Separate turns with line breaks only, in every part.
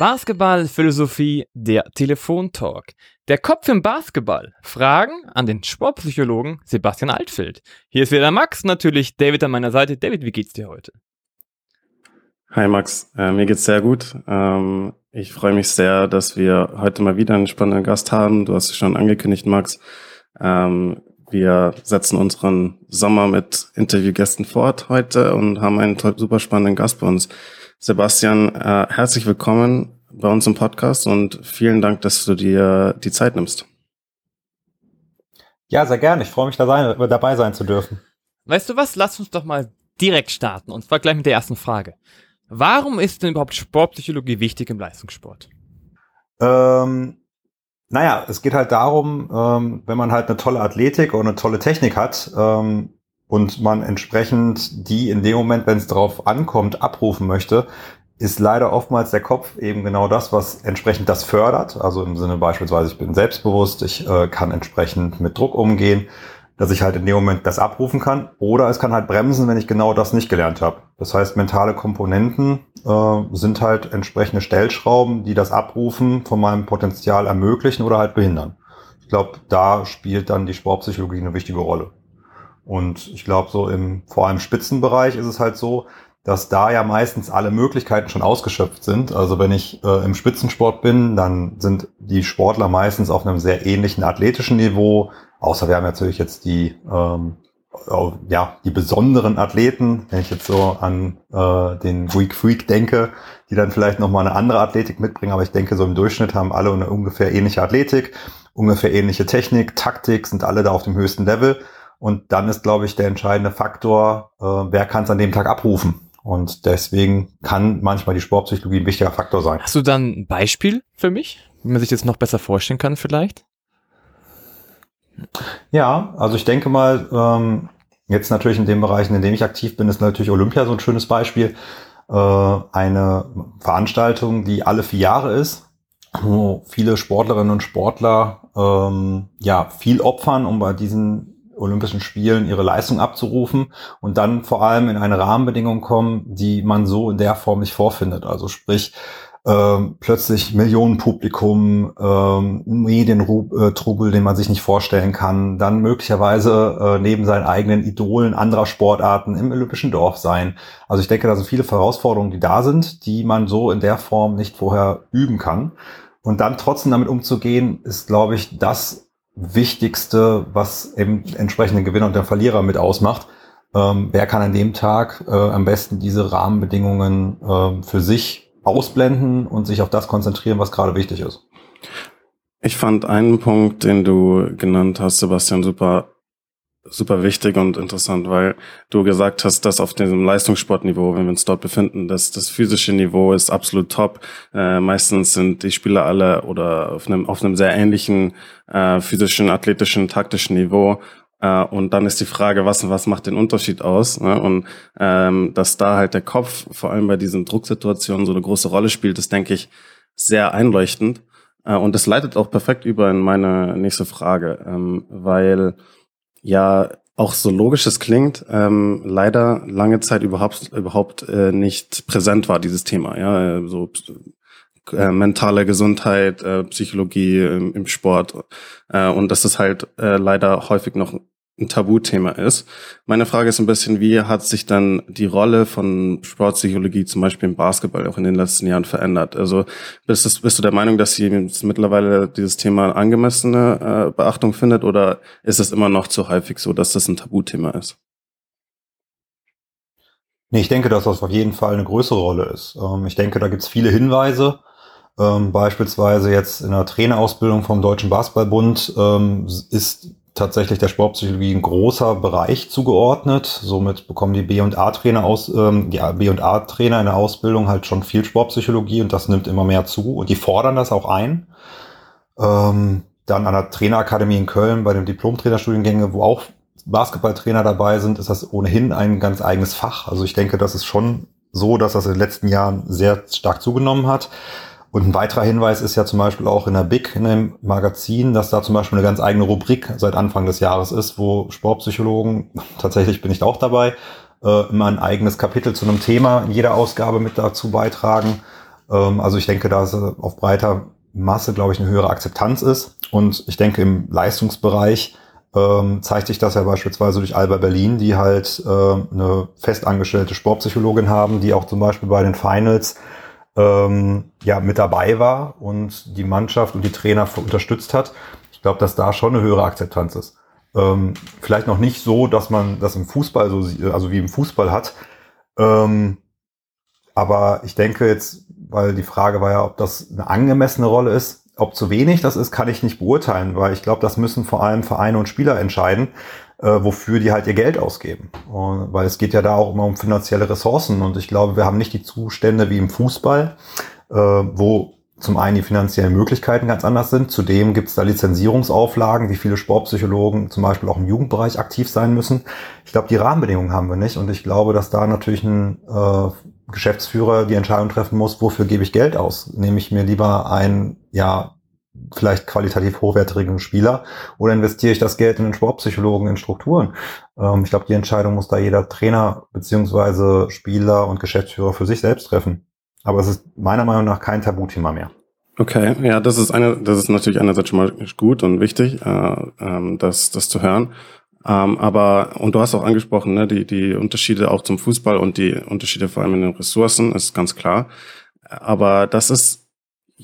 Basketball, Philosophie, der Telefontalk. Der Kopf im Basketball. Fragen an den Sportpsychologen Sebastian Altfeld. Hier ist wieder Max, natürlich David an meiner Seite. David, wie geht's dir heute?
Hi Max, äh, mir geht's sehr gut. Ähm, ich freue mich sehr, dass wir heute mal wieder einen spannenden Gast haben. Du hast es schon angekündigt, Max. Ähm, wir setzen unseren Sommer mit Interviewgästen fort heute und haben einen super spannenden Gast bei uns. Sebastian, äh, herzlich willkommen bei uns im Podcast und vielen Dank, dass du dir die Zeit nimmst.
Ja, sehr gerne. Ich freue mich, da sein, dabei sein zu dürfen.
Weißt du was? Lass uns doch mal direkt starten und zwar gleich mit der ersten Frage. Warum ist denn überhaupt Sportpsychologie wichtig im Leistungssport?
Ähm, naja, es geht halt darum, ähm, wenn man halt eine tolle Athletik oder eine tolle Technik hat ähm, und man entsprechend die in dem Moment, wenn es darauf ankommt, abrufen möchte, ist leider oftmals der Kopf eben genau das, was entsprechend das fördert. Also im Sinne beispielsweise, ich bin selbstbewusst, ich äh, kann entsprechend mit Druck umgehen dass ich halt in dem Moment das abrufen kann. Oder es kann halt bremsen, wenn ich genau das nicht gelernt habe. Das heißt, mentale Komponenten äh, sind halt entsprechende Stellschrauben, die das Abrufen von meinem Potenzial ermöglichen oder halt behindern. Ich glaube, da spielt dann die Sportpsychologie eine wichtige Rolle. Und ich glaube, so im vor allem Spitzenbereich ist es halt so, dass da ja meistens alle Möglichkeiten schon ausgeschöpft sind. Also wenn ich äh, im Spitzensport bin, dann sind die Sportler meistens auf einem sehr ähnlichen athletischen Niveau, Außer wir haben natürlich jetzt die, ähm, ja, die besonderen Athleten, wenn ich jetzt so an äh, den Greek Freak denke, die dann vielleicht nochmal eine andere Athletik mitbringen, aber ich denke, so im Durchschnitt haben alle eine ungefähr ähnliche Athletik, ungefähr ähnliche Technik, Taktik, sind alle da auf dem höchsten Level. Und dann ist, glaube ich, der entscheidende Faktor, äh, wer kann es an dem Tag abrufen. Und deswegen kann manchmal die Sportpsychologie ein wichtiger Faktor sein.
Hast du dann ein Beispiel für mich, wie man sich das noch besser vorstellen kann vielleicht?
Ja, also ich denke mal, ähm, jetzt natürlich in den Bereichen, in denen ich aktiv bin, ist natürlich Olympia so ein schönes Beispiel. Äh, eine Veranstaltung, die alle vier Jahre ist, wo viele Sportlerinnen und Sportler ähm, ja viel opfern, um bei diesen Olympischen Spielen ihre Leistung abzurufen und dann vor allem in eine Rahmenbedingung kommen, die man so in der Form nicht vorfindet. Also sprich, ähm, plötzlich Millionenpublikum, ähm, Medientrubel, den man sich nicht vorstellen kann, dann möglicherweise äh, neben seinen eigenen Idolen anderer Sportarten im Olympischen Dorf sein. Also ich denke, da sind viele Herausforderungen, die da sind, die man so in der Form nicht vorher üben kann. Und dann trotzdem damit umzugehen, ist, glaube ich, das Wichtigste, was eben entsprechende Gewinner und der Verlierer mit ausmacht. Ähm, wer kann an dem Tag äh, am besten diese Rahmenbedingungen äh, für sich ausblenden und sich auf das konzentrieren, was gerade wichtig ist.
Ich fand einen Punkt, den du genannt hast, Sebastian, super, super wichtig und interessant, weil du gesagt hast, dass auf diesem Leistungssportniveau, wenn wir uns dort befinden, dass das physische Niveau ist absolut top. Äh, meistens sind die Spieler alle oder auf einem, auf einem sehr ähnlichen äh, physischen, athletischen, taktischen Niveau äh, und dann ist die Frage, was, was macht den Unterschied aus? Ne? Und ähm, dass da halt der Kopf vor allem bei diesen Drucksituationen so eine große Rolle spielt, ist, denke ich, sehr einleuchtend. Äh, und das leitet auch perfekt über in meine nächste Frage, ähm, weil ja auch so logisch es klingt, ähm, leider lange Zeit überhaupt überhaupt äh, nicht präsent war dieses Thema. Ja, so äh, mentale Gesundheit, äh, Psychologie im, im Sport äh, und dass das halt äh, leider häufig noch ein Tabuthema ist. Meine Frage ist ein bisschen, wie hat sich dann die Rolle von Sportpsychologie zum Beispiel im Basketball auch in den letzten Jahren verändert? Also bist, du, bist du der Meinung, dass sie mittlerweile dieses Thema angemessene äh, Beachtung findet oder ist es immer noch zu häufig so, dass das ein Tabuthema ist?
Nee, ich denke, dass das auf jeden Fall eine größere Rolle ist. Ähm, ich denke, da gibt es viele Hinweise. Ähm, beispielsweise jetzt in der Trainerausbildung vom Deutschen Basketballbund ähm, ist tatsächlich der Sportpsychologie ein großer Bereich zugeordnet. Somit bekommen die B und A Trainer aus, ähm, die B und A Trainer in der Ausbildung halt schon viel Sportpsychologie und das nimmt immer mehr zu und die fordern das auch ein. Ähm, dann an der Trainerakademie in Köln bei den Diplom-Trainerstudiengänge, wo auch Basketballtrainer dabei sind, ist das ohnehin ein ganz eigenes Fach. Also ich denke, das ist schon so, dass das in den letzten Jahren sehr stark zugenommen hat. Und ein weiterer Hinweis ist ja zum Beispiel auch in der BIC, in dem Magazin, dass da zum Beispiel eine ganz eigene Rubrik seit Anfang des Jahres ist, wo Sportpsychologen, tatsächlich bin ich da auch dabei, äh, immer ein eigenes Kapitel zu einem Thema in jeder Ausgabe mit dazu beitragen. Ähm, also ich denke, da es auf breiter Masse, glaube ich, eine höhere Akzeptanz ist. Und ich denke, im Leistungsbereich ähm, zeigt sich das ja beispielsweise durch Alba Berlin, die halt äh, eine festangestellte Sportpsychologin haben, die auch zum Beispiel bei den Finals ähm, ja mit dabei war und die Mannschaft und die Trainer unterstützt hat. Ich glaube, dass da schon eine höhere Akzeptanz ist. Ähm, vielleicht noch nicht so, dass man das im Fußball so, also wie im Fußball hat. Ähm, aber ich denke jetzt, weil die Frage war ja, ob das eine angemessene Rolle ist, ob zu wenig das ist, kann ich nicht beurteilen, weil ich glaube, das müssen vor allem Vereine und Spieler entscheiden, äh, wofür die halt ihr Geld ausgeben. Und, weil es geht ja da auch immer um finanzielle Ressourcen und ich glaube, wir haben nicht die Zustände wie im Fußball, äh, wo zum einen die finanziellen Möglichkeiten ganz anders sind. Zudem gibt es da Lizenzierungsauflagen, wie viele Sportpsychologen zum Beispiel auch im Jugendbereich aktiv sein müssen. Ich glaube, die Rahmenbedingungen haben wir nicht und ich glaube, dass da natürlich ein äh, Geschäftsführer die Entscheidung treffen muss, wofür gebe ich Geld aus? Nehme ich mir lieber einen, ja, vielleicht qualitativ hochwertigen Spieler oder investiere ich das Geld in den Sportpsychologen, in Strukturen? Ähm, ich glaube, die Entscheidung muss da jeder Trainer beziehungsweise Spieler und Geschäftsführer für sich selbst treffen. Aber es ist meiner Meinung nach kein Tabuthema mehr.
Okay, ja, das ist eine, das ist natürlich einerseits schon mal gut und wichtig, äh, ähm, das, das zu hören. Ähm, aber, und du hast auch angesprochen, ne, die, die Unterschiede auch zum Fußball und die Unterschiede vor allem in den Ressourcen, ist ganz klar. Aber das ist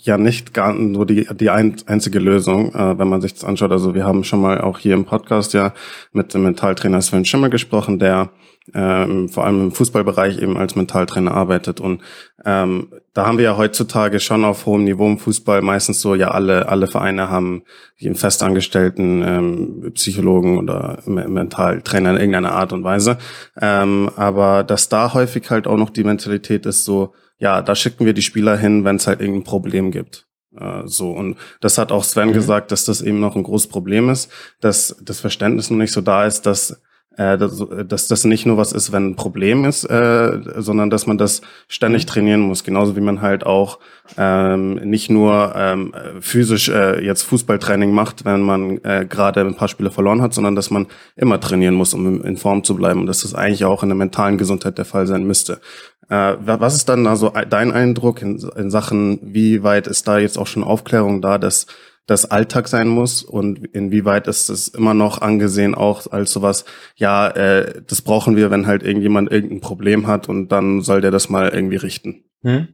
ja nicht gar nur die, die ein, einzige Lösung, äh, wenn man sich das anschaut. Also wir haben schon mal auch hier im Podcast ja mit dem Mentaltrainer Sven Schimmer gesprochen, der ähm, vor allem im Fußballbereich eben als Mentaltrainer arbeitet. Und ähm, da haben wir ja heutzutage schon auf hohem Niveau im Fußball meistens so, ja, alle, alle Vereine haben einen festangestellten ähm, Psychologen oder Mentaltrainer in irgendeiner Art und Weise. Ähm, aber dass da häufig halt auch noch die Mentalität ist so, ja, da schicken wir die Spieler hin, wenn es halt irgendein Problem gibt. Äh, so, und das hat auch Sven mhm. gesagt, dass das eben noch ein großes Problem ist, dass das Verständnis noch nicht so da ist, dass äh, dass das nicht nur was ist, wenn ein Problem ist, äh, sondern dass man das ständig mhm. trainieren muss. Genauso wie man halt auch ähm, nicht nur ähm, physisch äh, jetzt Fußballtraining macht, wenn man äh, gerade ein paar Spiele verloren hat, sondern dass man immer trainieren muss, um in Form zu bleiben. Und dass das eigentlich auch in der mentalen Gesundheit der Fall sein müsste. Äh, was ist dann also dein Eindruck in, in Sachen, wie weit ist da jetzt auch schon Aufklärung da, dass das Alltag sein muss und inwieweit ist es immer noch angesehen auch als sowas, ja, äh, das brauchen wir, wenn halt irgendjemand irgendein Problem hat und dann soll der das mal irgendwie richten. Hm?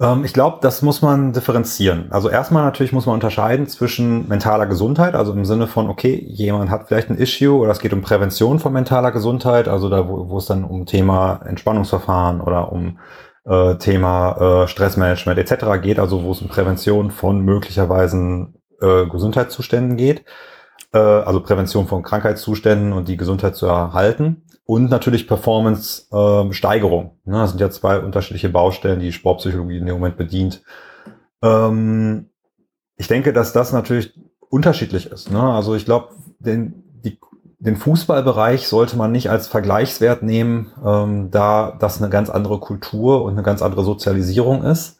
Ähm, ich glaube, das muss man differenzieren. Also erstmal natürlich muss man unterscheiden zwischen mentaler Gesundheit, also im Sinne von, okay, jemand hat vielleicht ein Issue oder es geht um Prävention von mentaler Gesundheit, also da, wo, wo es dann um Thema Entspannungsverfahren oder um äh, Thema äh, Stressmanagement etc. geht, also wo es um Prävention von möglicherweise äh, Gesundheitszuständen geht, äh, also Prävention von Krankheitszuständen und die Gesundheit zu erhalten und natürlich Performance-Steigerung. Ähm, ne? Das sind ja zwei unterschiedliche Baustellen, die Sportpsychologie in dem Moment bedient. Ähm, ich denke, dass das natürlich unterschiedlich ist. Ne? Also ich glaube, den, die den Fußballbereich sollte man nicht als Vergleichswert nehmen, ähm, da das eine ganz andere Kultur und eine ganz andere Sozialisierung ist.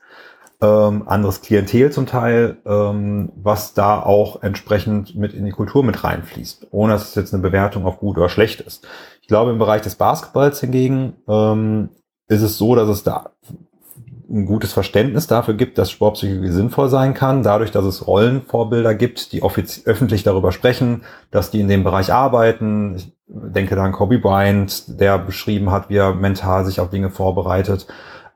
Ähm, anderes Klientel zum Teil, ähm, was da auch entsprechend mit in die Kultur mit reinfließt, ohne dass es jetzt eine Bewertung auf gut oder schlecht ist. Ich glaube, im Bereich des Basketballs hingegen ähm, ist es so, dass es da ein gutes Verständnis dafür gibt, dass Sportpsychologie sinnvoll sein kann, dadurch, dass es Rollenvorbilder gibt, die öffentlich darüber sprechen, dass die in dem Bereich arbeiten. Ich denke da an Kobe Bryant, der beschrieben hat, wie er mental sich auf Dinge vorbereitet.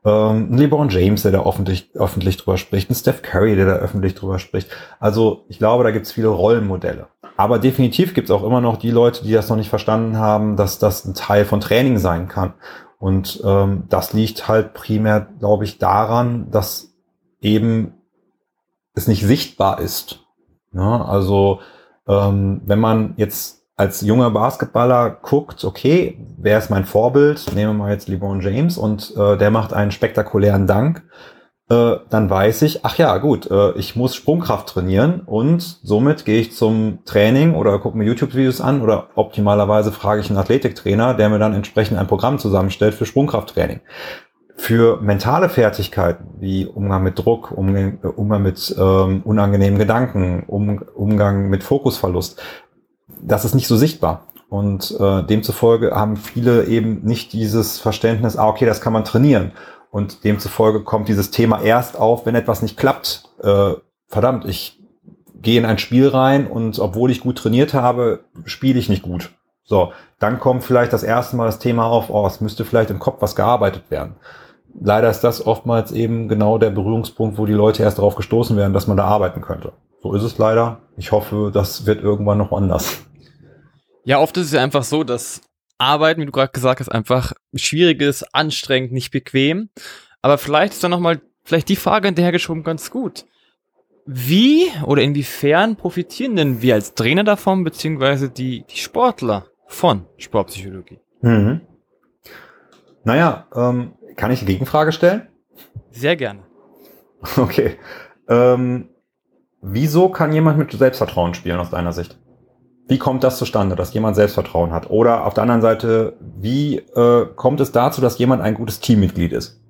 Ähm, ein LeBron James, der da öffentlich, öffentlich drüber spricht, ein Steph Curry, der da öffentlich drüber spricht. Also ich glaube, da gibt es viele Rollenmodelle. Aber definitiv gibt es auch immer noch die Leute, die das noch nicht verstanden haben, dass das ein Teil von Training sein kann. Und ähm, das liegt halt primär, glaube ich, daran, dass eben es nicht sichtbar ist. Ne? Also ähm, wenn man jetzt als junger Basketballer guckt, okay, wer ist mein Vorbild? Nehmen wir mal jetzt LeBron James und äh, der macht einen spektakulären Dank äh, dann weiß ich, ach ja, gut, äh, ich muss Sprungkraft trainieren und somit gehe ich zum Training oder gucke mir YouTube-Videos an oder optimalerweise frage ich einen Athletiktrainer, der mir dann entsprechend ein Programm zusammenstellt für Sprungkrafttraining. Für mentale Fertigkeiten wie Umgang mit Druck, Umgang, Umgang mit ähm, unangenehmen Gedanken, um, Umgang mit Fokusverlust, das ist nicht so sichtbar. Und äh, demzufolge haben viele eben nicht dieses Verständnis, ah, okay, das kann man trainieren. Und demzufolge kommt dieses Thema erst auf, wenn etwas nicht klappt. Äh, verdammt, ich gehe in ein Spiel rein und obwohl ich gut trainiert habe, spiele ich nicht gut. So, dann kommt vielleicht das erste Mal das Thema auf, oh, es müsste vielleicht im Kopf was gearbeitet werden. Leider ist das oftmals eben genau der Berührungspunkt, wo die Leute erst darauf gestoßen werden, dass man da arbeiten könnte. So ist es leider. Ich hoffe, das wird irgendwann noch anders.
Ja, oft ist es ja einfach so, dass Arbeiten, wie du gerade gesagt hast, einfach schwierig ist, anstrengend, nicht bequem. Aber vielleicht ist dann nochmal, vielleicht die Frage hinterhergeschoben ganz gut. Wie oder inwiefern profitieren denn wir als Trainer davon, beziehungsweise die, die Sportler von Sportpsychologie? Mhm.
Naja, ähm, kann ich eine Gegenfrage stellen?
Sehr gerne.
Okay. Ähm, wieso kann jemand mit Selbstvertrauen spielen aus deiner Sicht? Wie kommt das zustande, dass jemand Selbstvertrauen hat? Oder auf der anderen Seite, wie äh, kommt es dazu, dass jemand ein gutes Teammitglied ist?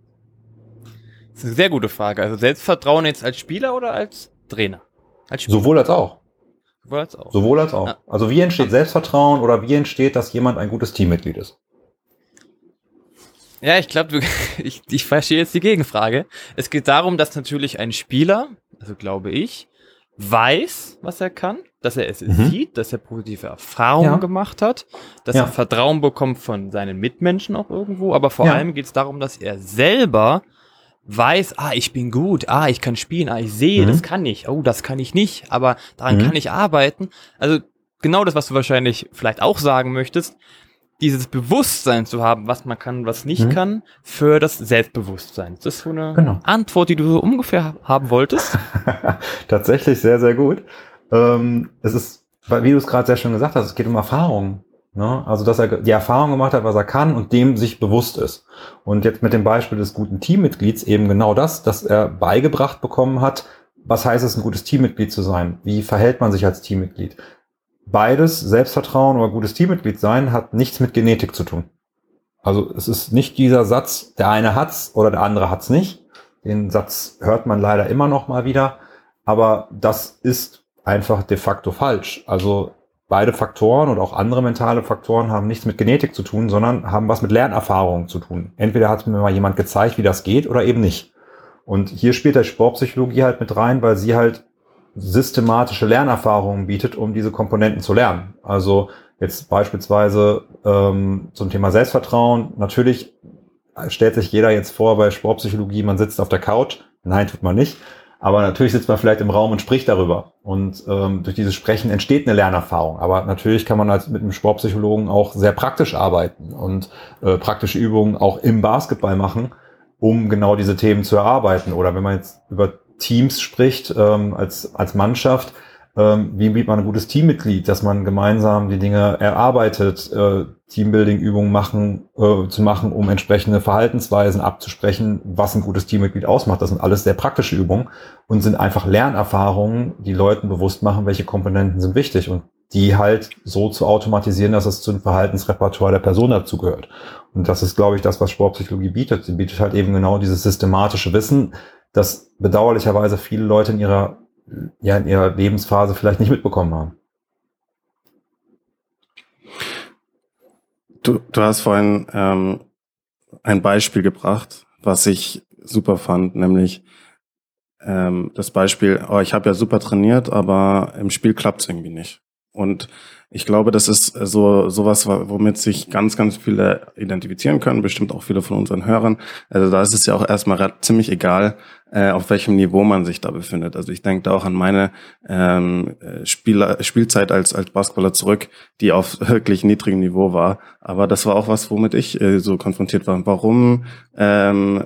Das ist eine sehr gute Frage. Also Selbstvertrauen jetzt als Spieler oder als Trainer?
Als Spieler. Sowohl als auch.
Sowohl als auch.
Sowohl als auch. Also wie entsteht Selbstvertrauen oder wie entsteht, dass jemand ein gutes Teammitglied ist?
Ja, ich glaube, ich, ich verstehe jetzt die Gegenfrage. Es geht darum, dass natürlich ein Spieler, also glaube ich, weiß, was er kann, dass er es mhm. sieht, dass er positive Erfahrungen ja. gemacht hat, dass ja. er Vertrauen bekommt von seinen Mitmenschen auch irgendwo, aber vor ja. allem geht es darum, dass er selber weiß, ah, ich bin gut, ah, ich kann spielen, ah, ich sehe, mhm. das kann ich, oh, das kann ich nicht, aber daran mhm. kann ich arbeiten. Also genau das, was du wahrscheinlich vielleicht auch sagen möchtest, dieses Bewusstsein zu haben, was man kann, was nicht mhm. kann, für das Selbstbewusstsein. Das ist so eine genau. Antwort, die du so ungefähr haben wolltest.
Tatsächlich sehr, sehr gut. Ähm, es ist, wie du es gerade sehr schön gesagt hast, es geht um Erfahrungen. Ne? Also, dass er die Erfahrung gemacht hat, was er kann und dem sich bewusst ist. Und jetzt mit dem Beispiel des guten Teammitglieds eben genau das, dass er beigebracht bekommen hat, was heißt es, ein gutes Teammitglied zu sein? Wie verhält man sich als Teammitglied? Beides, Selbstvertrauen oder gutes Teammitglied sein, hat nichts mit Genetik zu tun. Also es ist nicht dieser Satz, der eine hat's oder der andere hat's nicht. Den Satz hört man leider immer noch mal wieder. Aber das ist einfach de facto falsch. Also beide Faktoren und auch andere mentale Faktoren haben nichts mit Genetik zu tun, sondern haben was mit Lernerfahrung zu tun. Entweder hat mir mal jemand gezeigt, wie das geht oder eben nicht. Und hier spielt der Sportpsychologie halt mit rein, weil sie halt systematische Lernerfahrungen bietet, um diese Komponenten zu lernen. Also jetzt beispielsweise ähm, zum Thema Selbstvertrauen. Natürlich stellt sich jeder jetzt vor bei Sportpsychologie, man sitzt auf der Couch. Nein, tut man nicht. Aber natürlich sitzt man vielleicht im Raum und spricht darüber. Und ähm, durch dieses Sprechen entsteht eine Lernerfahrung. Aber natürlich kann man als mit einem Sportpsychologen auch sehr praktisch arbeiten und äh, praktische Übungen auch im Basketball machen, um genau diese Themen zu erarbeiten. Oder wenn man jetzt über Teams spricht, ähm, als, als Mannschaft, ähm, wie bietet man ein gutes Teammitglied, dass man gemeinsam die Dinge erarbeitet, äh, Teambuilding-Übungen machen, äh, zu machen, um entsprechende Verhaltensweisen abzusprechen, was ein gutes Teammitglied ausmacht. Das sind alles sehr praktische Übungen und sind einfach Lernerfahrungen, die Leuten bewusst machen, welche Komponenten sind wichtig und die halt so zu automatisieren, dass es zum Verhaltensrepertoire der Person dazugehört. Und das ist, glaube ich, das, was Sportpsychologie bietet. Sie bietet halt eben genau dieses systematische Wissen, das bedauerlicherweise viele Leute in ihrer ja in ihrer Lebensphase vielleicht nicht mitbekommen haben.
Du, du hast vorhin ähm, ein Beispiel gebracht, was ich super fand, nämlich ähm, das Beispiel, oh, ich habe ja super trainiert, aber im Spiel klappt es irgendwie nicht. Und ich glaube, das ist so sowas, womit sich ganz, ganz viele identifizieren können, bestimmt auch viele von unseren Hörern. Also da ist es ja auch erstmal ziemlich egal, äh, auf welchem Niveau man sich da befindet. Also ich denke da auch an meine ähm, Spieler, Spielzeit als, als Basketballer zurück, die auf wirklich niedrigem Niveau war. Aber das war auch was, womit ich äh, so konfrontiert war. Warum, ähm,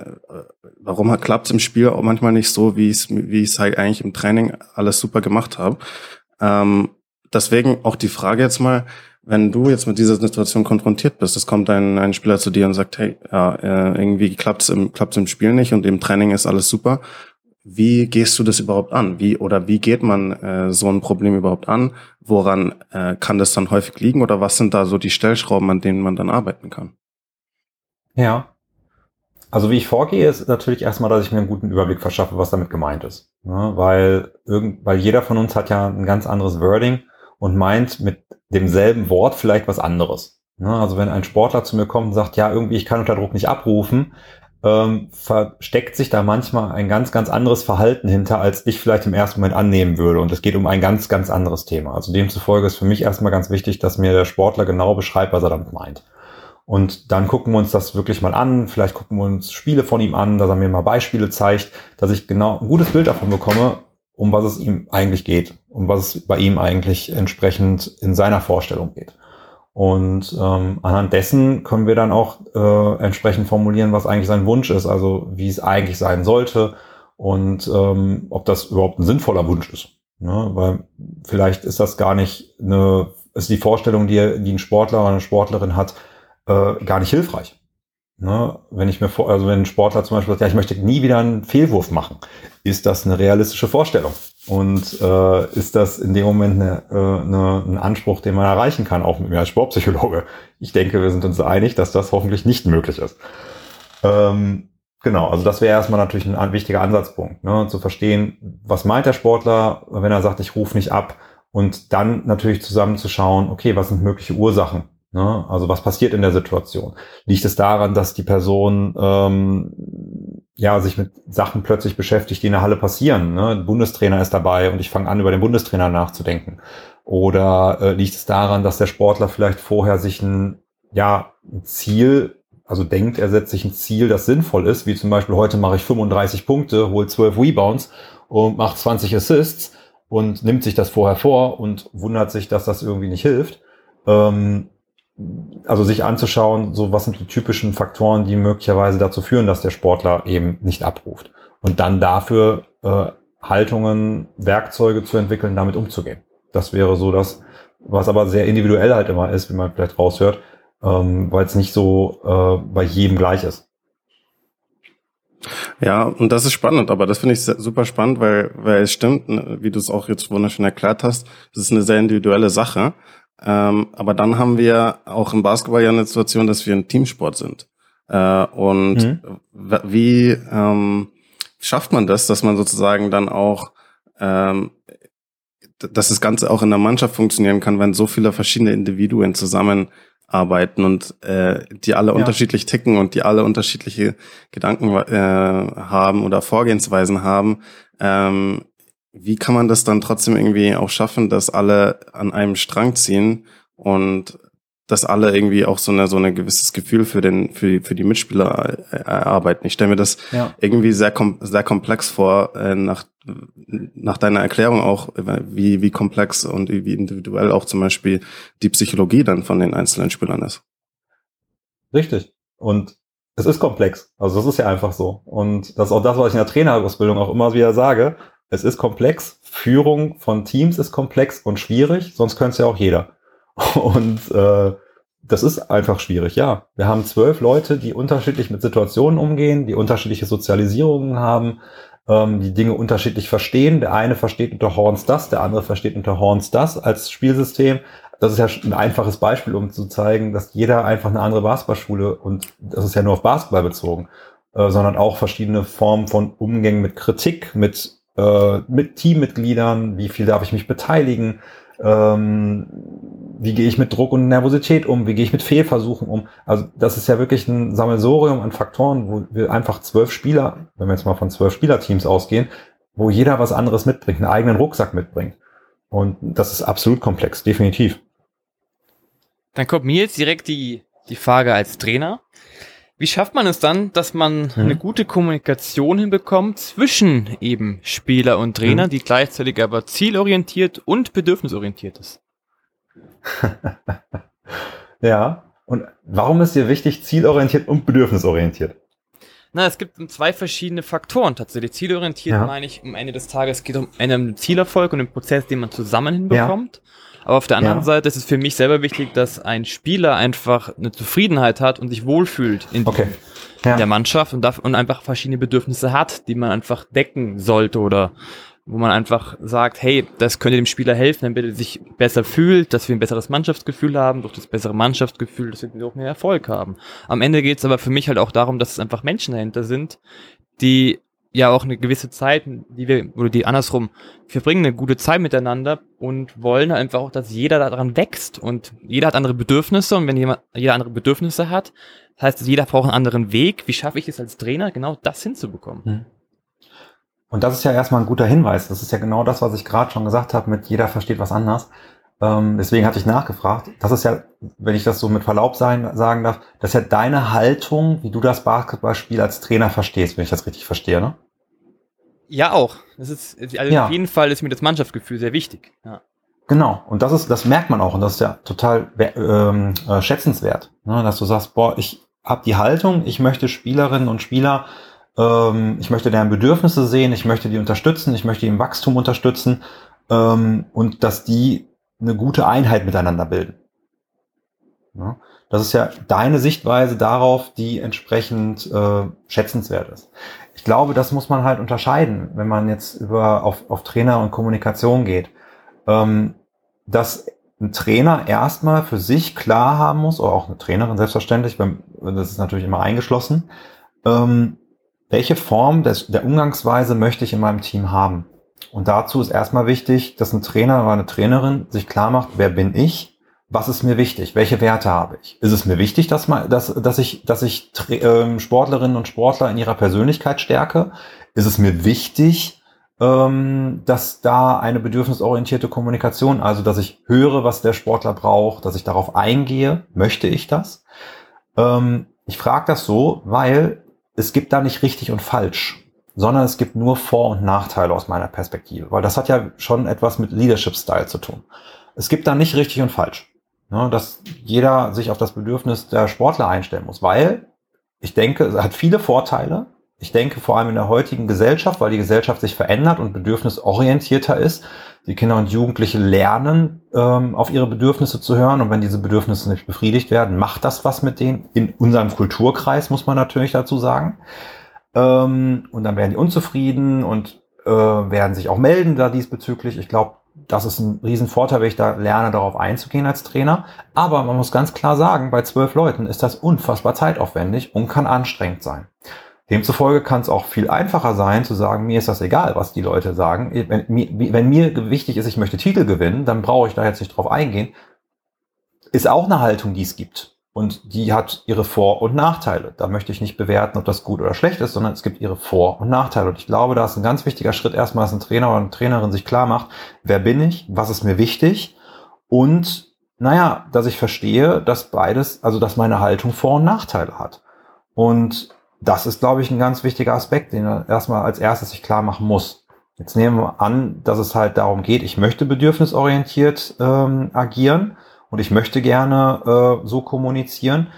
warum klappt es im Spiel auch manchmal nicht so, wie es wie ich es halt eigentlich im Training alles super gemacht habe? Ähm, deswegen auch die Frage jetzt mal, wenn du jetzt mit dieser Situation konfrontiert bist, es kommt ein, ein Spieler zu dir und sagt, hey, ja, äh, irgendwie klappt es im, klappt's im Spiel nicht und im Training ist alles super. Wie gehst du das überhaupt an? Wie oder wie geht man äh, so ein Problem überhaupt an? Woran äh, kann das dann häufig liegen oder was sind da so die Stellschrauben, an denen man dann arbeiten kann?
Ja. Also wie ich vorgehe, ist natürlich erstmal, dass ich mir einen guten Überblick verschaffe, was damit gemeint ist. Ne? Weil, irgend, weil jeder von uns hat ja ein ganz anderes Wording und meint mit demselben Wort vielleicht was anderes. Ne? Also wenn ein Sportler zu mir kommt und sagt, ja, irgendwie, ich kann unter Druck nicht abrufen, ähm, versteckt sich da manchmal ein ganz, ganz anderes Verhalten hinter, als ich vielleicht im ersten Moment annehmen würde. Und es geht um ein ganz, ganz anderes Thema. Also demzufolge ist für mich erstmal ganz wichtig, dass mir der Sportler genau beschreibt, was er damit meint. Und dann gucken wir uns das wirklich mal an. Vielleicht gucken wir uns Spiele von ihm an, dass er mir mal Beispiele zeigt, dass ich genau ein gutes Bild davon bekomme, um was es ihm eigentlich geht, um was es bei ihm eigentlich entsprechend in seiner Vorstellung geht. Und ähm, anhand dessen können wir dann auch äh, entsprechend formulieren, was eigentlich sein Wunsch ist, also wie es eigentlich sein sollte und ähm, ob das überhaupt ein sinnvoller Wunsch ist. Ne? Weil vielleicht ist das gar nicht eine, ist die Vorstellung, die, die ein Sportler oder eine Sportlerin hat, äh, gar nicht hilfreich. Ne? Wenn ich mir vor, also wenn ein Sportler zum Beispiel sagt, ja, ich möchte nie wieder einen Fehlwurf machen, ist das eine realistische Vorstellung? Und äh, ist das in dem Moment eine, äh, eine, ein Anspruch, den man erreichen kann, auch mit mir als Sportpsychologe? Ich denke, wir sind uns einig, dass das hoffentlich nicht möglich ist. Ähm, genau, also das wäre erstmal natürlich ein, wichtiger Ansatzpunkt, ne? zu verstehen, was meint der Sportler, wenn er sagt, ich rufe nicht ab, und dann natürlich zusammenzuschauen, okay, was sind mögliche Ursachen Ne? Also was passiert in der Situation? Liegt es daran, dass die Person ähm, ja sich mit Sachen plötzlich beschäftigt, die in der Halle passieren? Ne? Ein Bundestrainer ist dabei und ich fange an, über den Bundestrainer nachzudenken. Oder äh, liegt es daran, dass der Sportler vielleicht vorher sich ein, ja, ein Ziel, also denkt, er setzt sich ein Ziel, das sinnvoll ist, wie zum Beispiel heute mache ich 35 Punkte, hole 12 Rebounds und mache 20 Assists und nimmt sich das vorher vor und wundert sich, dass das irgendwie nicht hilft. Ähm, also sich anzuschauen, so was sind die typischen Faktoren, die möglicherweise dazu führen, dass der Sportler eben nicht abruft. Und dann dafür äh, Haltungen, Werkzeuge zu entwickeln, damit umzugehen. Das wäre so das, was aber sehr individuell halt immer ist, wie man vielleicht raushört, ähm, weil es nicht so äh, bei jedem gleich ist.
Ja, und das ist spannend, aber das finde ich super spannend, weil, weil es stimmt, ne, wie du es auch jetzt wunderschön erklärt hast, es ist eine sehr individuelle Sache. Ähm, aber dann haben wir auch im Basketball ja eine Situation, dass wir ein Teamsport sind. Äh, und mhm. wie ähm, schafft man das, dass man sozusagen dann auch, ähm, dass das Ganze auch in der Mannschaft funktionieren kann, wenn so viele verschiedene Individuen zusammenarbeiten und äh, die alle ja. unterschiedlich ticken und die alle unterschiedliche Gedanken äh, haben oder Vorgehensweisen haben. Ähm, wie kann man das dann trotzdem irgendwie auch schaffen, dass alle an einem Strang ziehen und dass alle irgendwie auch so eine so ein gewisses Gefühl für den für die, für die Mitspieler erarbeiten. Ich stelle mir das ja. irgendwie sehr kom sehr komplex vor äh, nach nach deiner Erklärung auch wie wie komplex und wie individuell auch zum Beispiel die Psychologie dann von den einzelnen Spielern ist.
Richtig und es ist komplex. Also das ist ja einfach so und das ist auch das, was ich in der Trainerausbildung auch immer wieder sage es ist komplex, Führung von Teams ist komplex und schwierig, sonst könnte es ja auch jeder. Und äh, das ist einfach schwierig, ja. Wir haben zwölf Leute, die unterschiedlich mit Situationen umgehen, die unterschiedliche Sozialisierungen haben, ähm, die Dinge unterschiedlich verstehen. Der eine versteht unter Horns das, der andere versteht unter Horns das als Spielsystem. Das ist ja ein einfaches Beispiel, um zu zeigen, dass jeder einfach eine andere Basketballschule und das ist ja nur auf Basketball bezogen, äh, sondern auch verschiedene Formen von Umgängen mit Kritik, mit äh, mit Teammitgliedern, wie viel darf ich mich beteiligen, ähm, wie gehe ich mit Druck und Nervosität um, wie gehe ich mit Fehlversuchen um. Also das ist ja wirklich ein Sammelsorium an Faktoren, wo wir einfach zwölf Spieler, wenn wir jetzt mal von zwölf Spielerteams ausgehen, wo jeder was anderes mitbringt, einen eigenen Rucksack mitbringt. Und das ist absolut komplex, definitiv.
Dann kommt mir jetzt direkt die, die Frage als Trainer. Wie schafft man es dann, dass man mhm. eine gute Kommunikation hinbekommt zwischen eben Spieler und Trainer, mhm. die gleichzeitig aber zielorientiert und bedürfnisorientiert ist?
ja, und warum ist dir wichtig, zielorientiert und bedürfnisorientiert?
Na, es gibt zwei verschiedene Faktoren tatsächlich. Zielorientiert ja. meine ich am Ende des Tages geht um einen Zielerfolg und den Prozess, den man zusammen hinbekommt. Ja. Aber auf der anderen ja. Seite ist es für mich selber wichtig, dass ein Spieler einfach eine Zufriedenheit hat und sich wohlfühlt in, okay. ja. der Mannschaft und, darf, und einfach verschiedene Bedürfnisse hat, die man einfach decken sollte oder wo man einfach sagt, hey, das könnte dem Spieler helfen, damit er sich besser fühlt, dass wir ein besseres Mannschaftsgefühl haben, durch das bessere Mannschaftsgefühl, dass wir auch mehr Erfolg haben. Am Ende geht es aber für mich halt auch darum, dass es einfach Menschen dahinter sind, die ja auch eine gewisse Zeit, die wir, oder die andersrum, wir verbringen eine gute Zeit miteinander und wollen einfach auch, dass jeder daran wächst und jeder hat andere Bedürfnisse und wenn jemand, jeder andere Bedürfnisse hat, das heißt, jeder braucht einen anderen Weg. Wie schaffe ich es als Trainer, genau das hinzubekommen? Hm.
Und das ist ja erstmal ein guter Hinweis. Das ist ja genau das, was ich gerade schon gesagt habe, mit jeder versteht was anders. Ähm, deswegen hatte ich nachgefragt. Das ist ja, wenn ich das so mit Verlaub sein, sagen darf, das ist ja deine Haltung, wie du das Basketballspiel als Trainer verstehst, wenn ich das richtig verstehe, ne?
Ja, auch. Das ist, also ja. auf jeden Fall ist mir das Mannschaftsgefühl sehr wichtig. Ja.
Genau. Und das ist, das merkt man auch und das ist ja total ähm, äh, schätzenswert, ne? dass du sagst, boah, ich habe die Haltung, ich möchte Spielerinnen und Spieler, ähm, ich möchte deren Bedürfnisse sehen, ich möchte die unterstützen, ich möchte im Wachstum unterstützen ähm, und dass die eine gute Einheit miteinander bilden. Das ist ja deine Sichtweise darauf, die entsprechend äh, schätzenswert ist. Ich glaube, das muss man halt unterscheiden, wenn man jetzt über auf, auf Trainer und Kommunikation geht. Ähm, dass ein Trainer erstmal für sich klar haben muss, oder auch eine Trainerin selbstverständlich, das ist natürlich immer eingeschlossen, ähm, welche Form des, der Umgangsweise möchte ich in meinem Team haben? Und dazu ist erstmal wichtig, dass ein Trainer oder eine Trainerin sich klar macht, wer bin ich? Was ist mir wichtig? Welche Werte habe ich? Ist es mir wichtig, dass, man, dass, dass ich, dass ich ähm, Sportlerinnen und Sportler in ihrer Persönlichkeit stärke? Ist es mir wichtig, ähm, dass da eine bedürfnisorientierte Kommunikation, also dass ich höre, was der Sportler braucht, dass ich darauf eingehe? Möchte ich das? Ähm, ich frage das so, weil es gibt da nicht richtig und falsch sondern es gibt nur Vor- und Nachteile aus meiner Perspektive, weil das hat ja schon etwas mit Leadership-Style zu tun. Es gibt da nicht richtig und falsch, ne, dass jeder sich auf das Bedürfnis der Sportler einstellen muss, weil ich denke, es hat viele Vorteile. Ich denke vor allem in der heutigen Gesellschaft, weil die Gesellschaft sich verändert und bedürfnisorientierter ist. Die Kinder und Jugendliche lernen, ähm, auf ihre Bedürfnisse zu hören. Und wenn diese Bedürfnisse nicht befriedigt werden, macht das was mit denen. In unserem Kulturkreis muss man natürlich dazu sagen. Ähm, und dann werden die unzufrieden und äh, werden sich auch melden da diesbezüglich. Ich glaube, das ist ein Riesenvorteil, wenn ich da lerne, darauf einzugehen als Trainer. Aber man muss ganz klar sagen, bei zwölf Leuten ist das unfassbar zeitaufwendig und kann anstrengend sein. Demzufolge kann es auch viel einfacher sein, zu sagen, mir ist das egal, was die Leute sagen. Wenn, wenn mir wichtig ist, ich möchte Titel gewinnen, dann brauche ich da jetzt nicht drauf eingehen. Ist auch eine Haltung, die es gibt. Und die hat ihre Vor- und Nachteile. Da möchte ich nicht bewerten, ob das gut oder schlecht ist, sondern es gibt ihre Vor- und Nachteile. Und ich glaube, da ist ein ganz wichtiger Schritt erstmal, dass ein Trainer oder eine Trainerin sich klar macht, wer bin ich, was ist mir wichtig und naja, dass ich verstehe, dass beides, also dass meine Haltung Vor- und Nachteile hat. Und das ist, glaube ich, ein ganz wichtiger Aspekt, den er erstmal als erstes sich klar machen muss. Jetzt nehmen wir an, dass es halt darum geht, ich möchte bedürfnisorientiert ähm, agieren und ich möchte gerne äh, so kommunizieren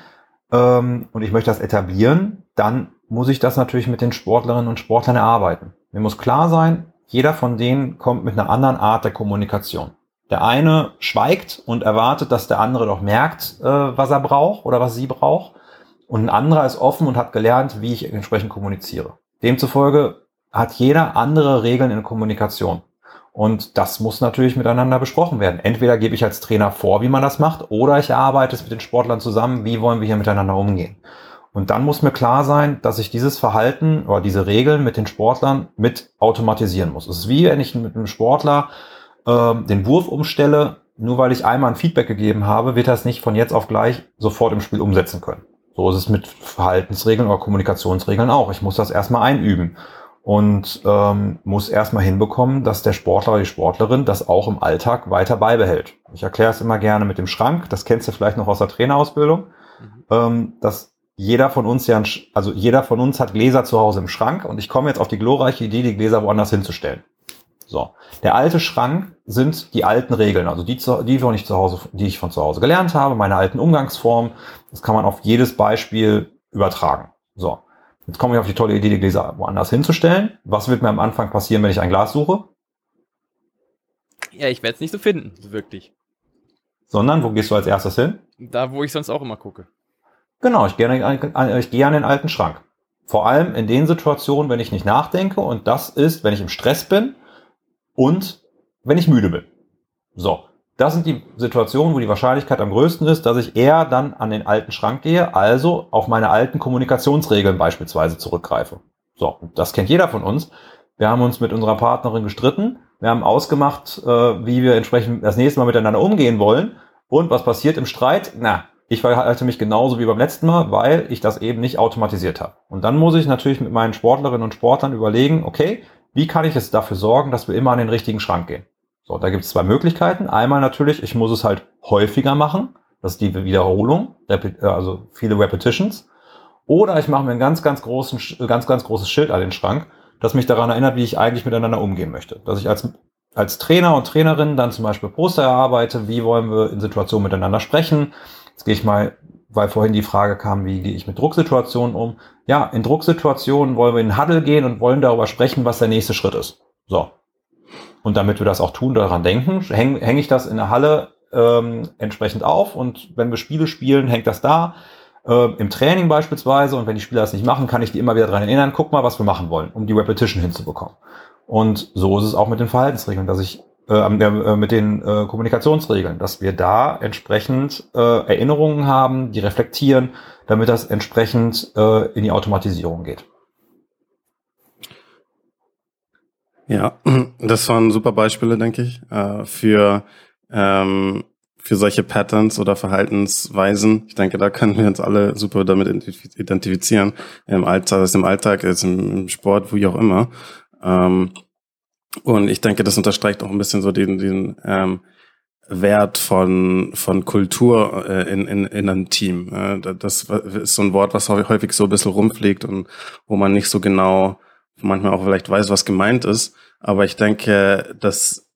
ähm, und ich möchte das etablieren, dann muss ich das natürlich mit den Sportlerinnen und Sportlern erarbeiten. Mir muss klar sein, jeder von denen kommt mit einer anderen Art der Kommunikation. Der eine schweigt und erwartet, dass der andere doch merkt, äh, was er braucht oder was sie braucht. Und ein anderer ist offen und hat gelernt, wie ich entsprechend kommuniziere. Demzufolge hat jeder andere Regeln in Kommunikation. Und das muss natürlich miteinander besprochen werden. Entweder gebe ich als Trainer vor, wie man das macht, oder ich arbeite es mit den Sportlern zusammen, wie wollen wir hier miteinander umgehen. Und dann muss mir klar sein, dass ich dieses Verhalten oder diese Regeln mit den Sportlern mit automatisieren muss. Es ist wie wenn ich mit einem Sportler äh, den Wurf umstelle, nur weil ich einmal ein Feedback gegeben habe, wird er es nicht von jetzt auf gleich sofort im Spiel umsetzen können. So ist es mit Verhaltensregeln oder Kommunikationsregeln auch. Ich muss das erstmal einüben und ähm, muss erstmal hinbekommen, dass der Sportler oder die Sportlerin das auch im Alltag weiter beibehält. Ich erkläre es immer gerne mit dem Schrank, das kennst du vielleicht noch aus der Trainerausbildung, mhm. ähm, dass jeder von uns ja, also jeder von uns hat Gläser zu Hause im Schrank und ich komme jetzt auf die glorreiche Idee, die Gläser woanders hinzustellen. So, der alte Schrank sind die alten Regeln, also die, die, von ich zu Hause, die ich von zu Hause gelernt habe, meine alten Umgangsformen. Das kann man auf jedes Beispiel übertragen. So, Jetzt komme ich auf die tolle Idee, die Gläser woanders hinzustellen. Was wird mir am Anfang passieren, wenn ich ein Glas suche?
Ja, ich werde es nicht so finden, wirklich.
Sondern, wo gehst du als erstes hin?
Da, wo ich sonst auch immer gucke.
Genau, ich gehe an, ich gehe an den alten Schrank. Vor allem in den Situationen, wenn ich nicht nachdenke und das ist, wenn ich im Stress bin und wenn ich müde bin. So, das sind die Situationen, wo die Wahrscheinlichkeit am größten ist, dass ich eher dann an den alten Schrank gehe, also auf meine alten Kommunikationsregeln beispielsweise zurückgreife. So, das kennt jeder von uns. Wir haben uns mit unserer Partnerin gestritten. Wir haben ausgemacht, äh, wie wir entsprechend das nächste Mal miteinander umgehen wollen. Und was passiert im Streit? Na, ich verhalte mich genauso wie beim letzten Mal, weil ich das eben nicht automatisiert habe. Und dann muss ich natürlich mit meinen Sportlerinnen und Sportlern überlegen, okay, wie kann ich jetzt dafür sorgen, dass wir immer an den richtigen Schrank gehen? So, da gibt es zwei Möglichkeiten. Einmal natürlich, ich muss es halt häufiger machen. Das ist die Wiederholung, äh, also viele Repetitions. Oder ich mache mir ein ganz, ganz, großen, ganz, ganz großes Schild an den Schrank, das mich daran erinnert, wie ich eigentlich miteinander umgehen möchte. Dass ich als, als Trainer und Trainerin dann zum Beispiel Poster erarbeite, wie wollen wir in Situationen miteinander sprechen. Jetzt gehe ich mal, weil vorhin die Frage kam, wie gehe ich mit Drucksituationen um. Ja, in Drucksituationen wollen wir in Huddle gehen und wollen darüber sprechen, was der nächste Schritt ist. So. Und damit wir das auch tun, daran denken, hänge häng ich das in der Halle ähm, entsprechend auf und wenn wir Spiele spielen, hängt das da äh, im Training beispielsweise und wenn die Spieler das nicht machen, kann ich die immer wieder daran erinnern, guck mal, was wir machen wollen, um die Repetition hinzubekommen. Und so ist es auch mit den Verhaltensregeln, dass ich äh, äh, mit den äh, Kommunikationsregeln, dass wir da entsprechend äh, Erinnerungen haben, die reflektieren, damit das entsprechend äh, in die Automatisierung geht.
Ja, das waren super Beispiele, denke ich, äh, für ähm, für solche Patterns oder Verhaltensweisen. Ich denke, da können wir uns alle super damit identifizieren. Im Alltag, ist im Alltag, ist im Sport, wie auch immer. Ähm, und ich denke, das unterstreicht auch ein bisschen so den, den ähm, Wert von, von Kultur äh, in, in, in einem Team. Äh, das ist so ein Wort, was häufig so ein bisschen rumfliegt und wo man nicht so genau manchmal auch vielleicht weiß, was gemeint ist. Aber ich denke, dass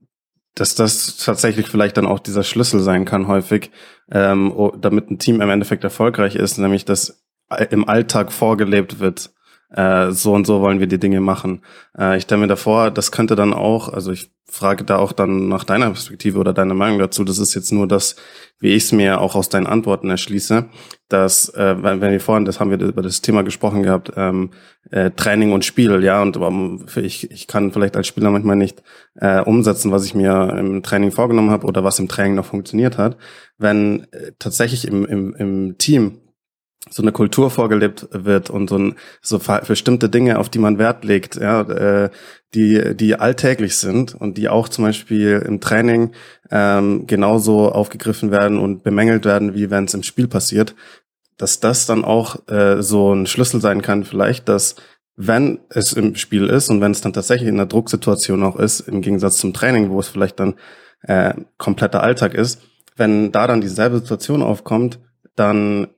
dass das tatsächlich vielleicht dann auch dieser Schlüssel sein kann häufig, ähm, damit ein Team im Endeffekt erfolgreich ist, nämlich dass im Alltag vorgelebt wird, äh, so und so wollen wir die Dinge machen. Äh, ich stelle mir davor, das könnte dann auch, also ich frage da auch dann nach deiner Perspektive oder deiner Meinung dazu. Das ist jetzt nur das, wie ich es mir auch aus deinen Antworten erschließe, dass, äh, wenn, wir vorhin, das haben wir über das Thema gesprochen gehabt, ähm, äh, Training und Spiel, ja, und um, ich, ich kann vielleicht als Spieler manchmal nicht äh, umsetzen, was ich mir im Training vorgenommen habe oder was im Training noch funktioniert hat. Wenn äh, tatsächlich im, im, im Team so eine Kultur vorgelebt wird und so, ein, so bestimmte Dinge, auf die man Wert legt, ja, äh, die, die alltäglich sind und die auch zum Beispiel im Training ähm, genauso aufgegriffen werden und bemängelt werden, wie wenn es im Spiel passiert, dass das dann auch äh, so ein Schlüssel sein kann, vielleicht, dass wenn es im Spiel ist und wenn es dann tatsächlich in einer Drucksituation auch ist, im Gegensatz zum Training, wo es vielleicht dann äh, kompletter Alltag ist, wenn da dann dieselbe Situation aufkommt, dann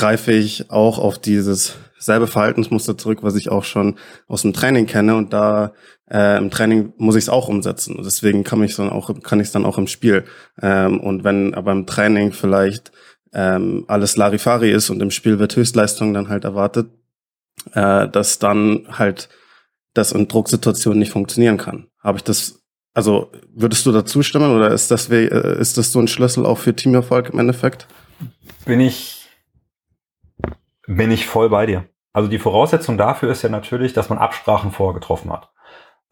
greife ich auch auf dieses selbe Verhaltensmuster zurück, was ich auch schon aus dem Training kenne und da äh, im Training muss ich es auch umsetzen und deswegen kann ich dann auch kann ich es dann auch im Spiel ähm, und wenn aber im Training vielleicht ähm, alles Larifari ist und im Spiel wird Höchstleistung dann halt erwartet, äh, dass dann halt das in Drucksituationen nicht funktionieren kann. Habe ich das also würdest du dazu stimmen oder ist das äh, ist das so ein Schlüssel auch für Teamerfolg im Endeffekt?
Bin ich bin ich voll bei dir. Also die Voraussetzung dafür ist ja natürlich, dass man Absprachen vorher getroffen hat.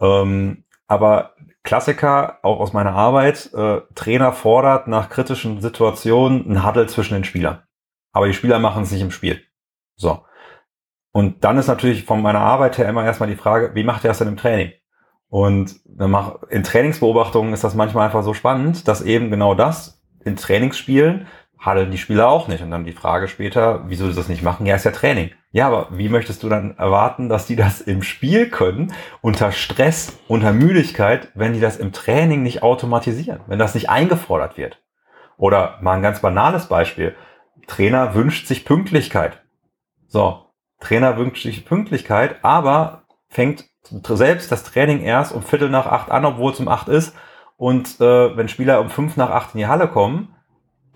Ähm, aber Klassiker, auch aus meiner Arbeit, äh, Trainer fordert nach kritischen Situationen ein Huddle zwischen den Spielern. Aber die Spieler machen es nicht im Spiel. So. Und dann ist natürlich von meiner Arbeit her immer erstmal die Frage, wie macht er das denn im Training? Und in Trainingsbeobachtungen ist das manchmal einfach so spannend, dass eben genau das in Trainingsspielen handeln die Spieler auch nicht. Und dann die Frage später, wieso sie das nicht machen? Ja, ist ja Training. Ja, aber wie möchtest du dann erwarten, dass die das im Spiel können, unter Stress, unter Müdigkeit, wenn die das im Training nicht automatisieren, wenn das nicht eingefordert wird? Oder mal ein ganz banales Beispiel. Trainer wünscht sich Pünktlichkeit. So, Trainer wünscht sich Pünktlichkeit, aber fängt selbst das Training erst um Viertel nach acht an, obwohl es um acht ist. Und äh, wenn Spieler um fünf nach acht in die Halle kommen,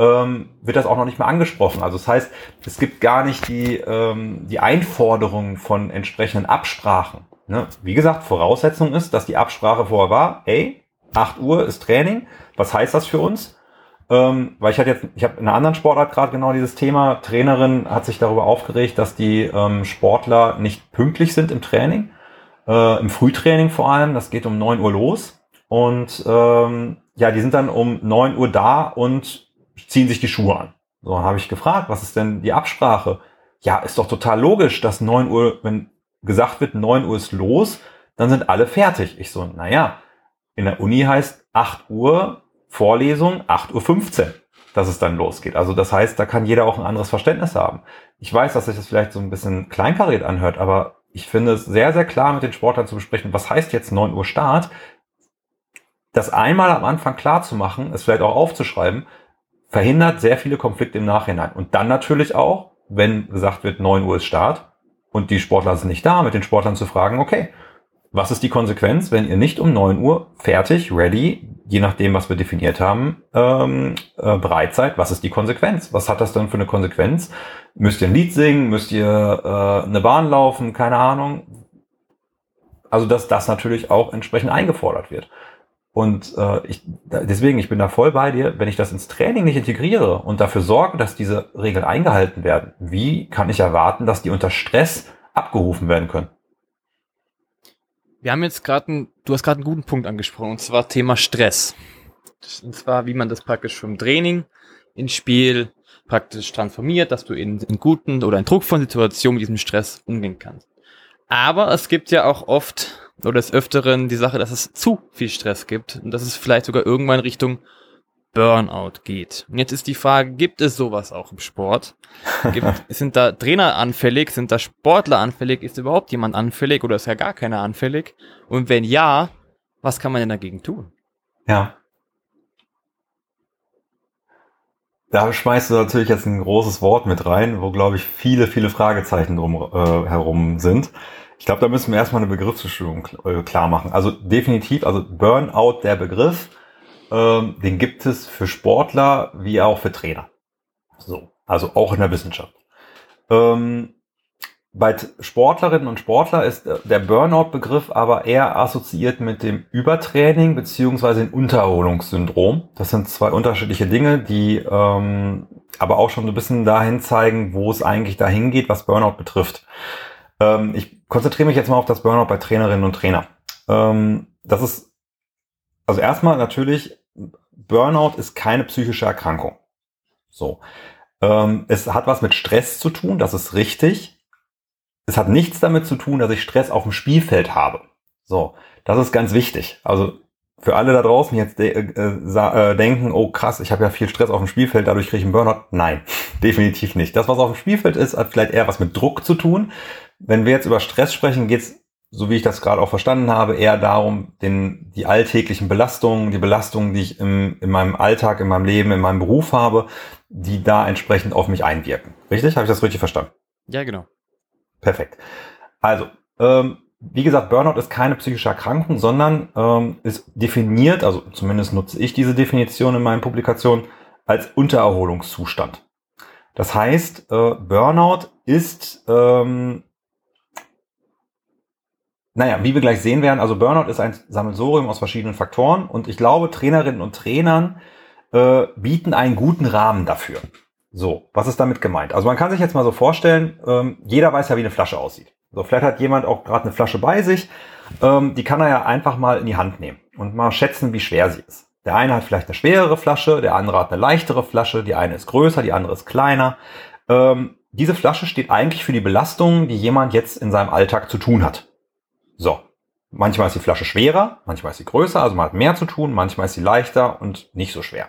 ähm, wird das auch noch nicht mehr angesprochen. Also das heißt, es gibt gar nicht die, ähm, die Einforderung von entsprechenden Absprachen. Ne? Wie gesagt, Voraussetzung ist, dass die Absprache vorher war, ey, 8 Uhr ist Training. Was heißt das für uns? Ähm, weil ich hatte jetzt, ich habe in einer anderen Sportart gerade genau dieses Thema. Trainerin hat sich darüber aufgeregt, dass die ähm, Sportler nicht pünktlich sind im Training, äh, im Frühtraining vor allem. Das geht um 9 Uhr los. Und ähm, ja, die sind dann um 9 Uhr da und ziehen sich die Schuhe an. So, dann habe ich gefragt, was ist denn die Absprache? Ja, ist doch total logisch, dass 9 Uhr, wenn gesagt wird, 9 Uhr ist los, dann sind alle fertig. Ich so, naja, in der Uni heißt 8 Uhr Vorlesung, 8.15 Uhr, dass es dann losgeht. Also das heißt, da kann jeder auch ein anderes Verständnis haben. Ich weiß, dass sich das vielleicht so ein bisschen kleinkariert anhört, aber ich finde es sehr, sehr klar mit den Sportlern zu besprechen, was heißt jetzt 9 Uhr Start? Das einmal am Anfang klar zu machen, es vielleicht auch aufzuschreiben, verhindert sehr viele Konflikte im Nachhinein. Und dann natürlich auch, wenn gesagt wird, 9 Uhr ist Start und die Sportler sind nicht da, mit den Sportlern zu fragen, okay, was ist die Konsequenz, wenn ihr nicht um 9 Uhr fertig, ready, je nachdem, was wir definiert haben, ähm, äh, bereit seid? Was ist die Konsequenz? Was hat das dann für eine Konsequenz? Müsst ihr ein Lied singen? Müsst ihr äh, eine Bahn laufen? Keine Ahnung. Also, dass das natürlich auch entsprechend eingefordert wird. Und äh, ich, deswegen, ich bin da voll bei dir, wenn ich das ins Training nicht integriere und dafür sorge, dass diese Regeln eingehalten werden, wie kann ich erwarten, dass die unter Stress abgerufen werden können?
Wir haben jetzt gerade, du hast gerade einen guten Punkt angesprochen, und zwar Thema Stress. Und zwar, wie man das praktisch vom Training ins Spiel praktisch transformiert, dass du in, in guten oder in druckvollen Situationen mit diesem Stress umgehen kannst. Aber es gibt ja auch oft oder des Öfteren die Sache, dass es zu viel Stress gibt und dass es vielleicht sogar irgendwann Richtung Burnout geht. Und jetzt ist die Frage, gibt es sowas auch im Sport? Gibt, sind da Trainer anfällig? Sind da Sportler anfällig? Ist überhaupt jemand anfällig oder ist ja gar keiner anfällig? Und wenn ja, was kann man denn dagegen tun?
Ja. Da schmeißt du natürlich jetzt ein großes Wort mit rein, wo, glaube ich, viele, viele Fragezeichen drum äh, herum sind. Ich glaube, da müssen wir erstmal eine Begriffsbestimmung äh, klar machen. Also definitiv, also Burnout, der Begriff, ähm, den gibt es für Sportler wie auch für Trainer. So, also auch in der Wissenschaft. Ähm, bei Sportlerinnen und Sportler ist der Burnout-Begriff aber eher assoziiert mit dem Übertraining beziehungsweise dem Untererholungssyndrom. Das sind zwei unterschiedliche Dinge, die ähm, aber auch schon so ein bisschen dahin zeigen, wo es eigentlich dahin geht, was Burnout betrifft. Ähm, ich konzentriere mich jetzt mal auf das Burnout bei Trainerinnen und Trainer. Ähm, das ist also erstmal natürlich Burnout ist keine psychische Erkrankung. So. Ähm, es hat was mit Stress zu tun, das ist richtig. Es hat nichts damit zu tun, dass ich Stress auf dem Spielfeld habe. So, das ist ganz wichtig. Also für alle da draußen jetzt de äh, äh, denken, oh krass, ich habe ja viel Stress auf dem Spielfeld, dadurch kriege ich einen Burnout. Nein, definitiv nicht. Das, was auf dem Spielfeld ist, hat vielleicht eher was mit Druck zu tun. Wenn wir jetzt über Stress sprechen, geht's so wie ich das gerade auch verstanden habe, eher darum, den, die alltäglichen Belastungen, die Belastungen, die ich im, in meinem Alltag, in meinem Leben, in meinem Beruf habe, die da entsprechend auf mich einwirken. Richtig? Habe ich das richtig verstanden?
Ja, genau.
Perfekt. Also, ähm, wie gesagt, Burnout ist keine psychische Erkrankung, sondern ähm, ist definiert, also zumindest nutze ich diese Definition in meinen Publikationen, als Untererholungszustand. Das heißt, äh, Burnout ist ähm, naja, wie wir gleich sehen werden, also Burnout ist ein Sammelsorium aus verschiedenen Faktoren und ich glaube, Trainerinnen und Trainern äh, bieten einen guten Rahmen dafür. So, was ist damit gemeint? Also man kann sich jetzt mal so vorstellen, ähm, jeder weiß ja, wie eine Flasche aussieht. So, vielleicht hat jemand auch gerade eine Flasche bei sich, ähm, die kann er ja einfach mal in die Hand nehmen und mal schätzen, wie schwer sie ist. Der eine hat vielleicht eine schwerere Flasche, der andere hat eine leichtere Flasche, die eine ist größer, die andere ist kleiner. Ähm, diese Flasche steht eigentlich für die Belastungen, die jemand jetzt in seinem Alltag zu tun hat. So. Manchmal ist die Flasche schwerer, manchmal ist sie größer, also man hat mehr zu tun, manchmal ist sie leichter und nicht so schwer.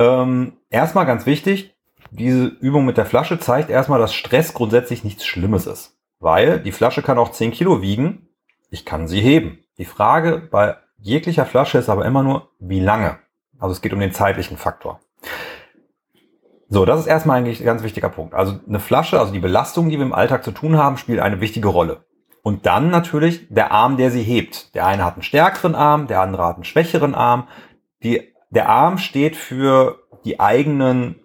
Ähm, erstmal ganz wichtig, diese Übung mit der Flasche zeigt erstmal, dass Stress grundsätzlich nichts Schlimmes ist. Weil die Flasche kann auch 10 Kilo wiegen, ich kann sie heben. Die Frage bei jeglicher Flasche ist aber immer nur, wie lange. Also es geht um den zeitlichen Faktor. So, das ist erstmal eigentlich ein ganz wichtiger Punkt. Also eine Flasche, also die Belastung, die wir im Alltag zu tun haben, spielt eine wichtige Rolle. Und dann natürlich der Arm, der sie hebt. Der eine hat einen stärkeren Arm, der andere hat einen schwächeren Arm. Die, der Arm steht für die eigenen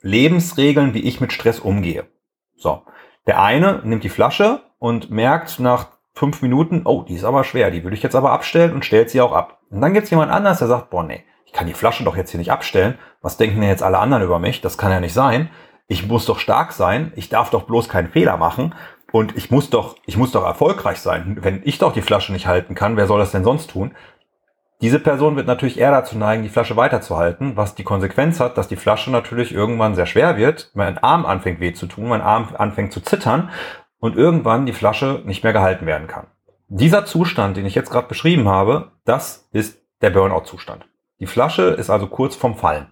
Lebensregeln, wie ich mit Stress umgehe. So. Der eine nimmt die Flasche und merkt nach fünf Minuten, oh, die ist aber schwer, die würde ich jetzt aber abstellen und stellt sie auch ab. Und dann gibt's jemand anders, der sagt, boah, nee, ich kann die Flasche doch jetzt hier nicht abstellen. Was denken denn jetzt alle anderen über mich? Das kann ja nicht sein. Ich muss doch stark sein. Ich darf doch bloß keinen Fehler machen. Und ich muss doch, ich muss doch erfolgreich sein. Wenn ich doch die Flasche nicht halten kann, wer soll das denn sonst tun? Diese Person wird natürlich eher dazu neigen, die Flasche weiterzuhalten, was die Konsequenz hat, dass die Flasche natürlich irgendwann sehr schwer wird, mein Arm anfängt weh zu tun, mein Arm anfängt zu zittern und irgendwann die Flasche nicht mehr gehalten werden kann. Dieser Zustand, den ich jetzt gerade beschrieben habe, das ist der Burnout-Zustand. Die Flasche ist also kurz vorm Fallen.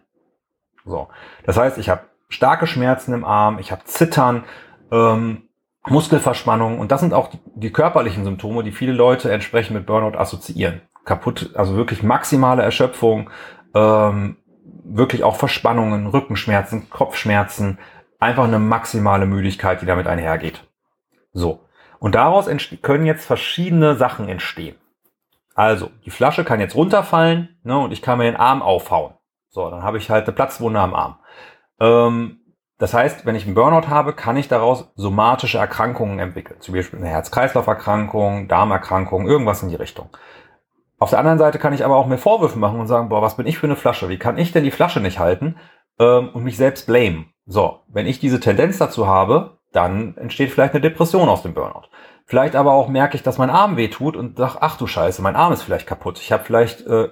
So, das heißt, ich habe starke Schmerzen im Arm, ich habe Zittern, ähm, Muskelverspannung und das sind auch die, die körperlichen Symptome, die viele Leute entsprechend mit Burnout assoziieren. Kaputt, also wirklich maximale Erschöpfung, ähm, wirklich auch Verspannungen, Rückenschmerzen, Kopfschmerzen, einfach eine maximale Müdigkeit, die damit einhergeht. So. Und daraus können jetzt verschiedene Sachen entstehen. Also, die Flasche kann jetzt runterfallen ne, und ich kann mir den Arm aufhauen. So, dann habe ich halt eine Platzwunde am Arm. Ähm, das heißt, wenn ich einen Burnout habe, kann ich daraus somatische Erkrankungen entwickeln. Zum Beispiel eine Herz-Kreislauf-Erkrankung, Darmerkrankung, irgendwas in die Richtung. Auf der anderen Seite kann ich aber auch mir Vorwürfe machen und sagen, boah, was bin ich für eine Flasche? Wie kann ich denn die Flasche nicht halten? Ähm, und mich selbst blamen. So, wenn ich diese Tendenz dazu habe, dann entsteht vielleicht eine Depression aus dem Burnout. Vielleicht aber auch merke ich, dass mein Arm weh tut und sage, ach du Scheiße, mein Arm ist vielleicht kaputt. Ich habe vielleicht äh,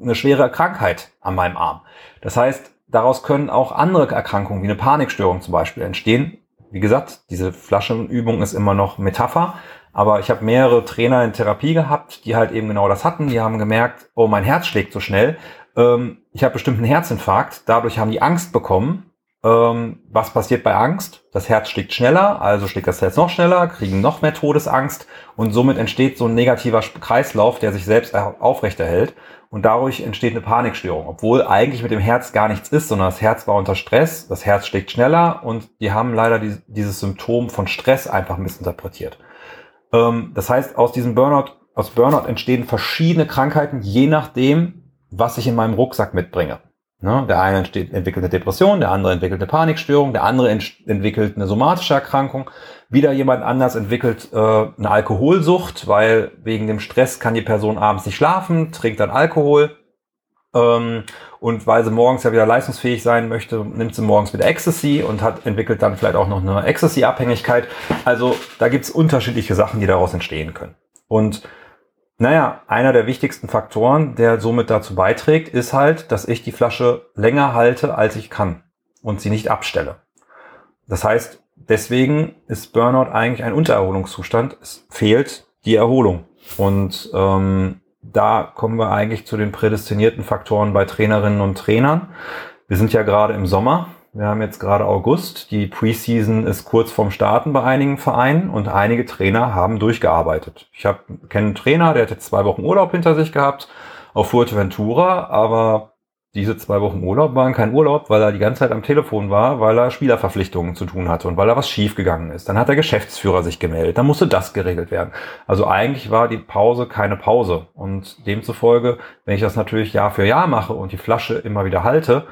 eine schwere Krankheit an meinem Arm. Das heißt, daraus können auch andere Erkrankungen wie eine Panikstörung zum Beispiel entstehen. Wie gesagt, diese Flaschenübung ist immer noch Metapher, aber ich habe mehrere Trainer in Therapie gehabt, die halt eben genau das hatten. Die haben gemerkt, oh, mein Herz schlägt so schnell. Ähm, ich habe bestimmt einen Herzinfarkt. Dadurch haben die Angst bekommen. Ähm, was passiert bei Angst? Das Herz schlägt schneller, also schlägt das Herz noch schneller, kriegen noch mehr Todesangst und somit entsteht so ein negativer Kreislauf, der sich selbst aufrechterhält und dadurch entsteht eine Panikstörung, obwohl eigentlich mit dem Herz gar nichts ist, sondern das Herz war unter Stress, das Herz schlägt schneller und die haben leider die, dieses Symptom von Stress einfach missinterpretiert. Ähm, das heißt, aus diesem Burnout, aus Burnout entstehen verschiedene Krankheiten, je nachdem, was ich in meinem Rucksack mitbringe. Ne? Der eine entsteht, entwickelt eine Depression, der andere entwickelt eine Panikstörung, der andere ent entwickelt eine somatische Erkrankung, wieder jemand anders entwickelt äh, eine Alkoholsucht, weil wegen dem Stress kann die Person abends nicht schlafen, trinkt dann Alkohol. Ähm, und weil sie morgens ja wieder leistungsfähig sein möchte, nimmt sie morgens wieder Ecstasy und hat entwickelt dann vielleicht auch noch eine Ecstasy-Abhängigkeit. Also da gibt's unterschiedliche Sachen, die daraus entstehen können. Und naja, einer der wichtigsten Faktoren, der somit dazu beiträgt, ist halt, dass ich die Flasche länger halte, als ich kann und sie nicht abstelle. Das heißt, deswegen ist Burnout eigentlich ein Untererholungszustand. Es fehlt die Erholung. Und ähm, da kommen wir eigentlich zu den prädestinierten Faktoren bei Trainerinnen und Trainern. Wir sind ja gerade im Sommer. Wir haben jetzt gerade August. Die Preseason ist kurz vorm Starten bei einigen Vereinen und einige Trainer haben durchgearbeitet. Ich habe kenne einen Trainer, der hat jetzt zwei Wochen Urlaub hinter sich gehabt auf Fuerteventura, aber diese zwei Wochen Urlaub waren kein Urlaub, weil er die ganze Zeit am Telefon war, weil er Spielerverpflichtungen zu tun hatte und weil er was schiefgegangen ist. Dann hat der Geschäftsführer sich gemeldet, dann musste das geregelt werden. Also eigentlich war die Pause keine Pause. Und demzufolge, wenn ich das natürlich Jahr für Jahr mache und die Flasche immer wieder halte,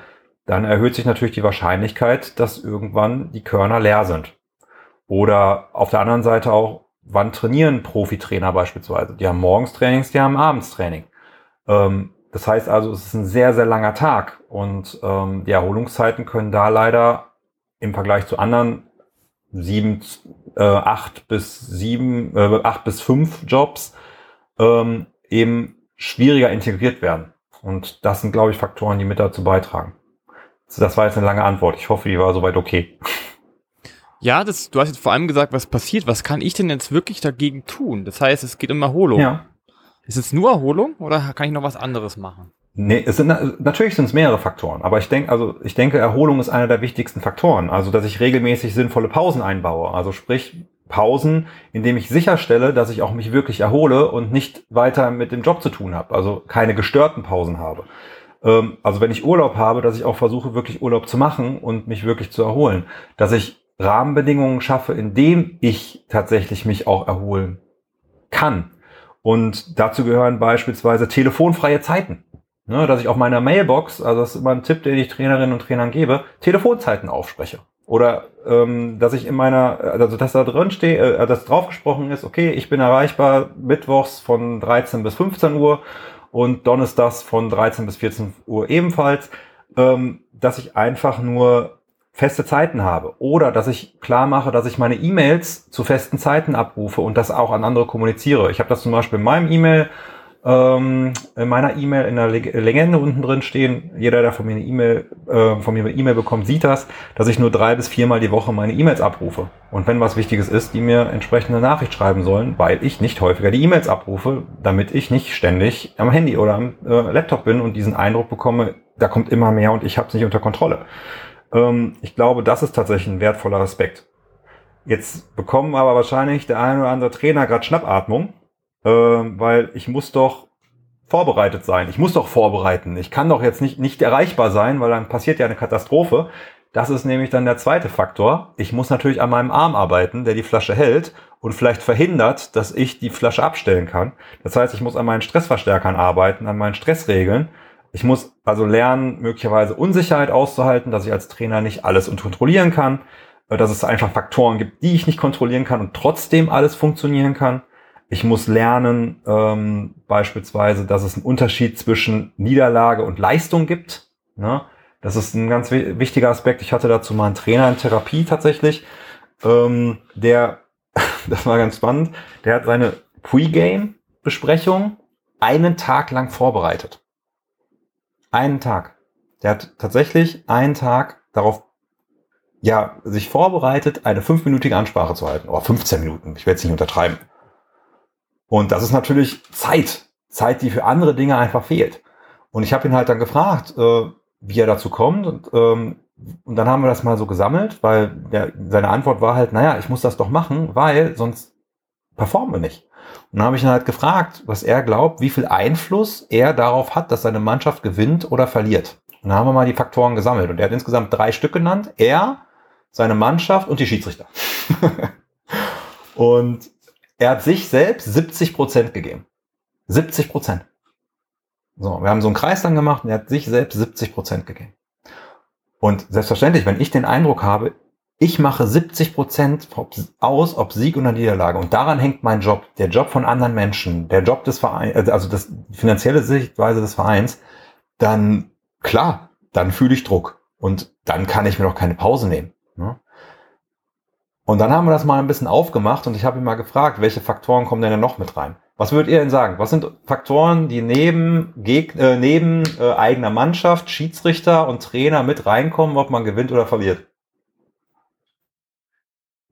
dann erhöht sich natürlich die Wahrscheinlichkeit, dass irgendwann die Körner leer sind. Oder auf der anderen Seite auch, wann trainieren Profitrainer beispielsweise? Die haben morgens Trainings, die haben abends Training. Ähm, das heißt also, es ist ein sehr, sehr langer Tag und ähm, die Erholungszeiten können da leider im Vergleich zu anderen sieben, äh, acht bis sieben, äh, acht bis fünf Jobs ähm, eben schwieriger integriert werden. Und das sind, glaube ich, Faktoren, die mit dazu beitragen. Das war jetzt eine lange Antwort. Ich hoffe, die war soweit okay.
Ja, das, du hast jetzt vor allem gesagt, was passiert. Was kann ich denn jetzt wirklich dagegen tun? Das heißt, es geht um Erholung. Ja. Ist es nur Erholung oder kann ich noch was anderes machen?
Nee, es sind natürlich sind es mehrere Faktoren, aber ich denke, also ich denke, Erholung ist einer der wichtigsten Faktoren. Also, dass ich regelmäßig sinnvolle Pausen einbaue. Also sprich Pausen, indem ich sicherstelle, dass ich auch mich wirklich erhole und nicht weiter mit dem Job zu tun habe. Also keine gestörten Pausen habe. Ähm, also wenn ich Urlaub habe, dass ich auch versuche, wirklich Urlaub zu machen und mich wirklich zu erholen. Dass ich Rahmenbedingungen schaffe, in denen ich tatsächlich mich auch erholen kann. Und dazu gehören beispielsweise telefonfreie Zeiten. Ne, dass ich auf meiner Mailbox, also das ist immer ein Tipp, den ich Trainerinnen und Trainern gebe, Telefonzeiten aufspreche. Oder ähm, dass ich in meiner, also dass da drin stehe, äh, dass draufgesprochen ist, okay, ich bin erreichbar mittwochs von 13 bis 15 Uhr und donnerstags von 13 bis 14 Uhr ebenfalls, ähm, dass ich einfach nur feste Zeiten habe oder dass ich klar mache, dass ich meine E-Mails zu festen Zeiten abrufe und das auch an andere kommuniziere. Ich habe das zum Beispiel in meinem E-Mail ähm, in meiner E-Mail in der Legende unten drin stehen. Jeder, der von mir eine E-Mail, äh, von mir eine E-Mail bekommt, sieht das, dass ich nur drei bis viermal die Woche meine E-Mails abrufe. Und wenn was Wichtiges ist, die mir entsprechende Nachricht schreiben sollen, weil ich nicht häufiger die E-Mails abrufe, damit ich nicht ständig am Handy oder am äh, Laptop bin und diesen Eindruck bekomme, da kommt immer mehr und ich habe es nicht unter Kontrolle. Ähm, ich glaube, das ist tatsächlich ein wertvoller Aspekt. Jetzt bekommen aber wahrscheinlich der ein oder andere Trainer gerade Schnappatmung, äh, weil ich muss doch vorbereitet sein. Ich muss doch vorbereiten. Ich kann doch jetzt nicht, nicht erreichbar sein, weil dann passiert ja eine Katastrophe. Das ist nämlich dann der zweite Faktor. Ich muss natürlich an meinem Arm arbeiten, der die Flasche hält und vielleicht verhindert, dass ich die Flasche abstellen kann. Das heißt, ich muss an meinen Stressverstärkern arbeiten, an meinen Stressregeln. Ich muss also lernen, möglicherweise Unsicherheit auszuhalten, dass ich als Trainer nicht alles kontrollieren kann, dass es einfach Faktoren gibt, die ich nicht kontrollieren kann und trotzdem alles funktionieren kann. Ich muss lernen, ähm, beispielsweise, dass es einen Unterschied zwischen Niederlage und Leistung gibt. Ne? Das ist ein ganz wichtiger Aspekt. Ich hatte dazu mal einen Trainer in Therapie tatsächlich, ähm, der, das war ganz spannend, der hat seine Pre-Game-Besprechung einen Tag lang vorbereitet. Einen Tag. Der hat tatsächlich einen Tag darauf ja, sich vorbereitet, eine fünfminütige Ansprache zu halten. Oder 15 Minuten. Ich werde es nicht untertreiben. Und das ist natürlich Zeit. Zeit, die für andere Dinge einfach fehlt. Und ich habe ihn halt dann gefragt, äh, wie er dazu kommt. Und, ähm, und dann haben wir das mal so gesammelt, weil der, seine Antwort war halt, naja, ich muss das doch machen, weil sonst performen wir nicht. Und dann habe ich ihn halt gefragt, was er glaubt, wie viel Einfluss er darauf hat, dass seine Mannschaft gewinnt oder verliert. Und dann haben wir mal die Faktoren gesammelt. Und er hat insgesamt drei Stück genannt. Er, seine Mannschaft und die Schiedsrichter. und er hat sich selbst 70 Prozent gegeben. 70 Prozent. So, wir haben so einen Kreis dann gemacht und er hat sich selbst 70 Prozent gegeben. Und selbstverständlich, wenn ich den Eindruck habe, ich mache 70 Prozent aus, ob Sieg oder Niederlage. Und daran hängt mein Job, der Job von anderen Menschen, der Job des Vereins, also das finanzielle Sichtweise des Vereins, dann klar, dann fühle ich Druck. Und dann kann ich mir noch keine Pause nehmen. Ne? Und dann haben wir das mal ein bisschen aufgemacht und ich habe ihn mal gefragt, welche Faktoren kommen denn noch mit rein? Was würdet ihr denn sagen? Was sind Faktoren, die neben, Geg äh, neben äh, eigener Mannschaft, Schiedsrichter und Trainer mit reinkommen, ob man gewinnt oder verliert?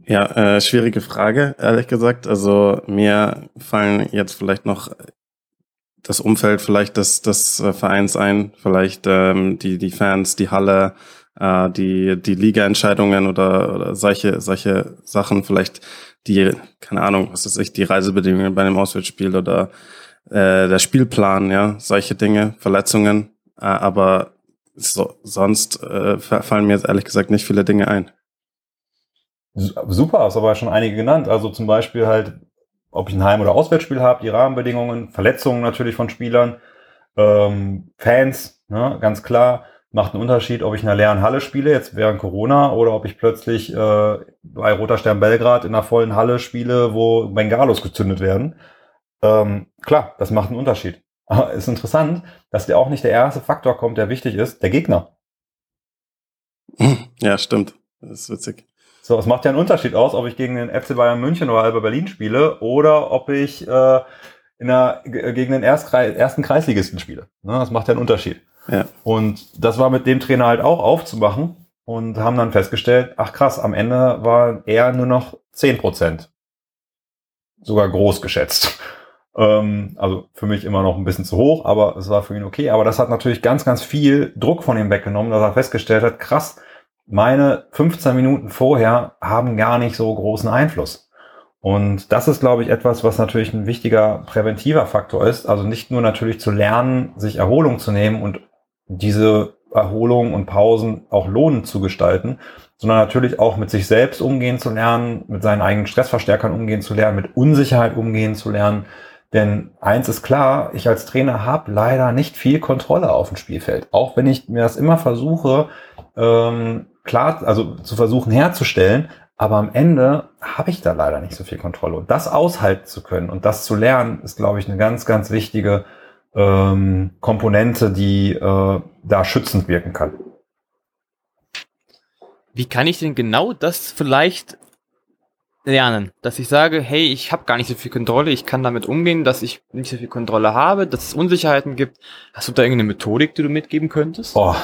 Ja, äh, schwierige Frage, ehrlich gesagt. Also mir fallen jetzt vielleicht noch das Umfeld vielleicht des, des äh, Vereins ein, vielleicht ähm, die, die Fans, die Halle, äh, die, die Liga-Entscheidungen oder, oder solche, solche Sachen, vielleicht die, keine Ahnung, was ist ich, die Reisebedingungen bei einem Auswärtsspiel oder äh, der Spielplan, ja, solche Dinge, Verletzungen. Äh, aber so, sonst äh, fallen mir jetzt ehrlich gesagt nicht viele Dinge ein.
Super, hast aber schon einige genannt. Also zum Beispiel halt, ob ich ein Heim- oder Auswärtsspiel habe, die Rahmenbedingungen, Verletzungen natürlich von Spielern, ähm, Fans, ne, ganz klar macht einen Unterschied, ob ich in einer leeren Halle spiele, jetzt während Corona, oder ob ich plötzlich äh, bei Roter Stern Belgrad in einer vollen Halle spiele, wo Bengalos gezündet werden. Ähm, klar, das macht einen Unterschied. Aber ist interessant, dass der auch nicht der erste Faktor kommt, der wichtig ist, der Gegner.
Ja, stimmt. Das ist witzig.
So, es macht ja einen Unterschied aus, ob ich gegen den FC Bayern München oder Alba Berlin spiele oder ob ich äh, in einer, gegen den ersten Kreisligisten spiele. Ne, das macht ja einen Unterschied. Ja. Und das war mit dem Trainer halt auch aufzumachen und haben dann festgestellt, ach krass, am Ende war er nur noch zehn Prozent. Sogar groß geschätzt. Ähm, also für mich immer noch ein bisschen zu hoch, aber es war für ihn okay. Aber das hat natürlich ganz, ganz viel Druck von ihm weggenommen, dass er festgestellt hat, krass, meine 15 Minuten vorher haben gar nicht so großen Einfluss. Und das ist, glaube ich, etwas, was natürlich ein wichtiger präventiver Faktor ist. Also nicht nur natürlich zu lernen, sich Erholung zu nehmen und diese Erholung und Pausen auch lohnend zu gestalten, sondern natürlich auch mit sich selbst umgehen zu lernen, mit seinen eigenen Stressverstärkern umgehen zu lernen, mit Unsicherheit umgehen zu lernen. Denn eins ist klar, ich als Trainer habe leider nicht viel Kontrolle auf dem Spielfeld. Auch wenn ich mir das immer versuche, ähm, klar, also zu versuchen herzustellen, aber am Ende habe ich da leider nicht so viel Kontrolle. Und das aushalten zu können und das zu lernen, ist, glaube ich, eine ganz, ganz wichtige ähm, Komponente, die äh, da schützend wirken kann.
Wie kann ich denn genau das vielleicht lernen, dass ich sage, hey, ich habe gar nicht so viel Kontrolle, ich kann damit umgehen, dass ich nicht so viel Kontrolle habe, dass es Unsicherheiten gibt. Hast du da irgendeine Methodik, die du mitgeben könntest?
Oh,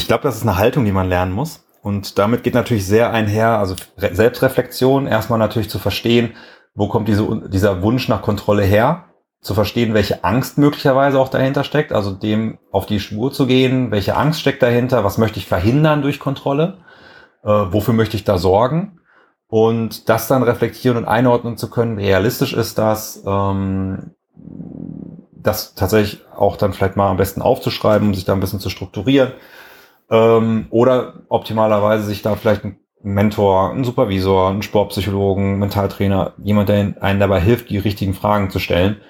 ich glaube, das ist eine Haltung, die man lernen muss. Und damit geht natürlich sehr einher, also Selbstreflexion, erstmal natürlich zu verstehen, wo kommt diese, dieser Wunsch nach Kontrolle her, zu verstehen, welche Angst möglicherweise auch dahinter steckt, also dem auf die Spur zu gehen, welche Angst steckt dahinter, was möchte ich verhindern durch Kontrolle, äh, wofür möchte ich da sorgen und das dann reflektieren und einordnen zu können, realistisch ist das, ähm, das tatsächlich auch dann vielleicht mal am besten aufzuschreiben, um sich da ein bisschen zu strukturieren ähm, oder optimalerweise sich da vielleicht ein Mentor, ein Supervisor, ein Sportpsychologen, Mentaltrainer, jemand, der einen dabei hilft, die richtigen Fragen zu stellen,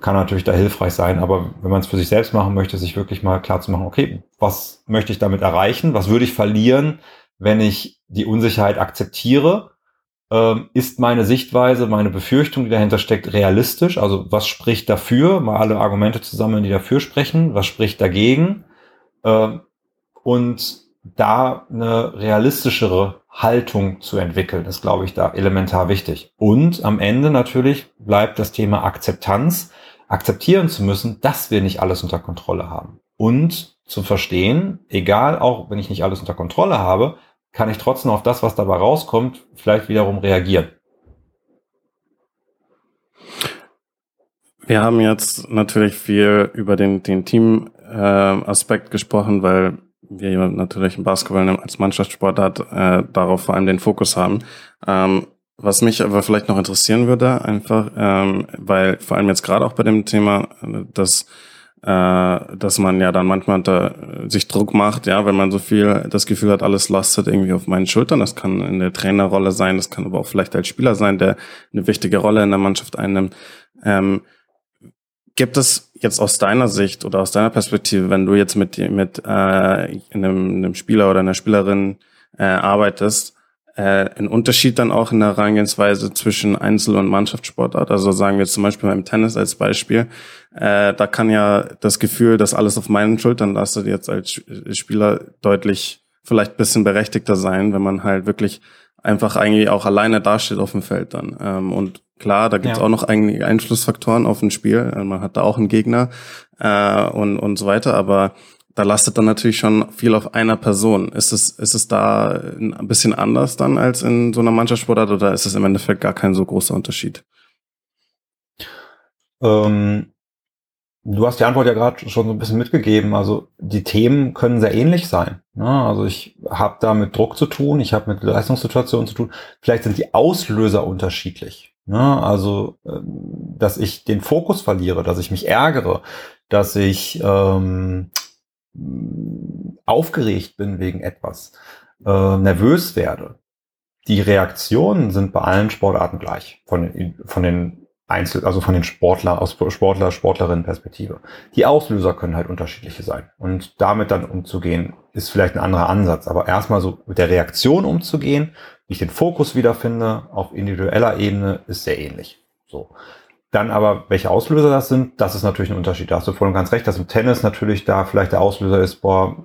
kann natürlich da hilfreich sein. Aber wenn man es für sich selbst machen möchte, sich wirklich mal klar zu machen, okay, was möchte ich damit erreichen? Was würde ich verlieren, wenn ich die Unsicherheit akzeptiere? Ähm, ist meine Sichtweise, meine Befürchtung, die dahinter steckt, realistisch? Also was spricht dafür? Mal alle Argumente zusammen, die dafür sprechen. Was spricht dagegen? Ähm, und da eine realistischere Haltung zu entwickeln, ist, glaube ich, da elementar wichtig. Und am Ende natürlich bleibt das Thema Akzeptanz, akzeptieren zu müssen, dass wir nicht alles unter Kontrolle haben. Und zu verstehen, egal auch wenn ich nicht alles unter Kontrolle habe, kann ich trotzdem auf das, was dabei rauskommt, vielleicht wiederum reagieren.
Wir haben jetzt natürlich viel über den, den Team-Aspekt äh, gesprochen, weil wir natürlich im Basketball als Mannschaftssportart äh, darauf vor allem den Fokus haben. Ähm, was mich aber vielleicht noch interessieren würde, einfach, ähm, weil vor allem jetzt gerade auch bei dem Thema, dass äh, dass man ja dann manchmal unter, sich Druck macht, ja, wenn man so viel das Gefühl hat, alles lastet irgendwie auf meinen Schultern. Das kann in der Trainerrolle sein, das kann aber auch vielleicht als Spieler sein, der eine wichtige Rolle in der Mannschaft einnimmt. Ähm, Gibt es jetzt aus deiner Sicht oder aus deiner Perspektive, wenn du jetzt mit, mit äh, einem, einem Spieler oder einer Spielerin äh, arbeitest, äh, einen Unterschied dann auch in der Herangehensweise zwischen Einzel- und Mannschaftssportart? Also sagen wir zum Beispiel beim Tennis als Beispiel, äh, da kann ja das Gefühl, dass alles auf meinen Schultern lastet, jetzt als Spieler deutlich vielleicht bisschen berechtigter sein, wenn man halt wirklich einfach eigentlich auch alleine dasteht auf dem Feld dann. Ähm, und Klar, da gibt's ja. auch noch einige Einflussfaktoren auf ein Spiel. Äh, man hat da auch einen Gegner äh, und, und so weiter, aber da lastet dann natürlich schon viel auf einer Person. Ist es, ist es da ein bisschen anders dann als in so einer Mannschaftssportart oder ist es im Endeffekt gar kein so großer Unterschied?
Ähm, du hast die Antwort ja gerade schon so ein bisschen mitgegeben. Also die Themen können sehr ähnlich sein. Ne? Also ich habe da mit Druck zu tun, ich habe mit Leistungssituationen zu tun. Vielleicht sind die Auslöser unterschiedlich. Ne? Also, ähm, dass ich den Fokus verliere, dass ich mich ärgere, dass ich ähm, aufgeregt bin wegen etwas, äh, nervös werde. Die Reaktionen sind bei allen Sportarten gleich, von, den, von den Einzel, also von den Sportler, aus Sportler, Sportlerinnen-Perspektive. Die Auslöser können halt unterschiedliche sein. Und damit dann umzugehen, ist vielleicht ein anderer Ansatz. Aber erstmal so mit der Reaktion umzugehen wie ich den Fokus wiederfinde auf individueller Ebene, ist sehr ähnlich. So. Dann aber, welche Auslöser das sind, das ist natürlich ein Unterschied. Da hast du voll und ganz recht, dass im Tennis natürlich da vielleicht der Auslöser ist, boah,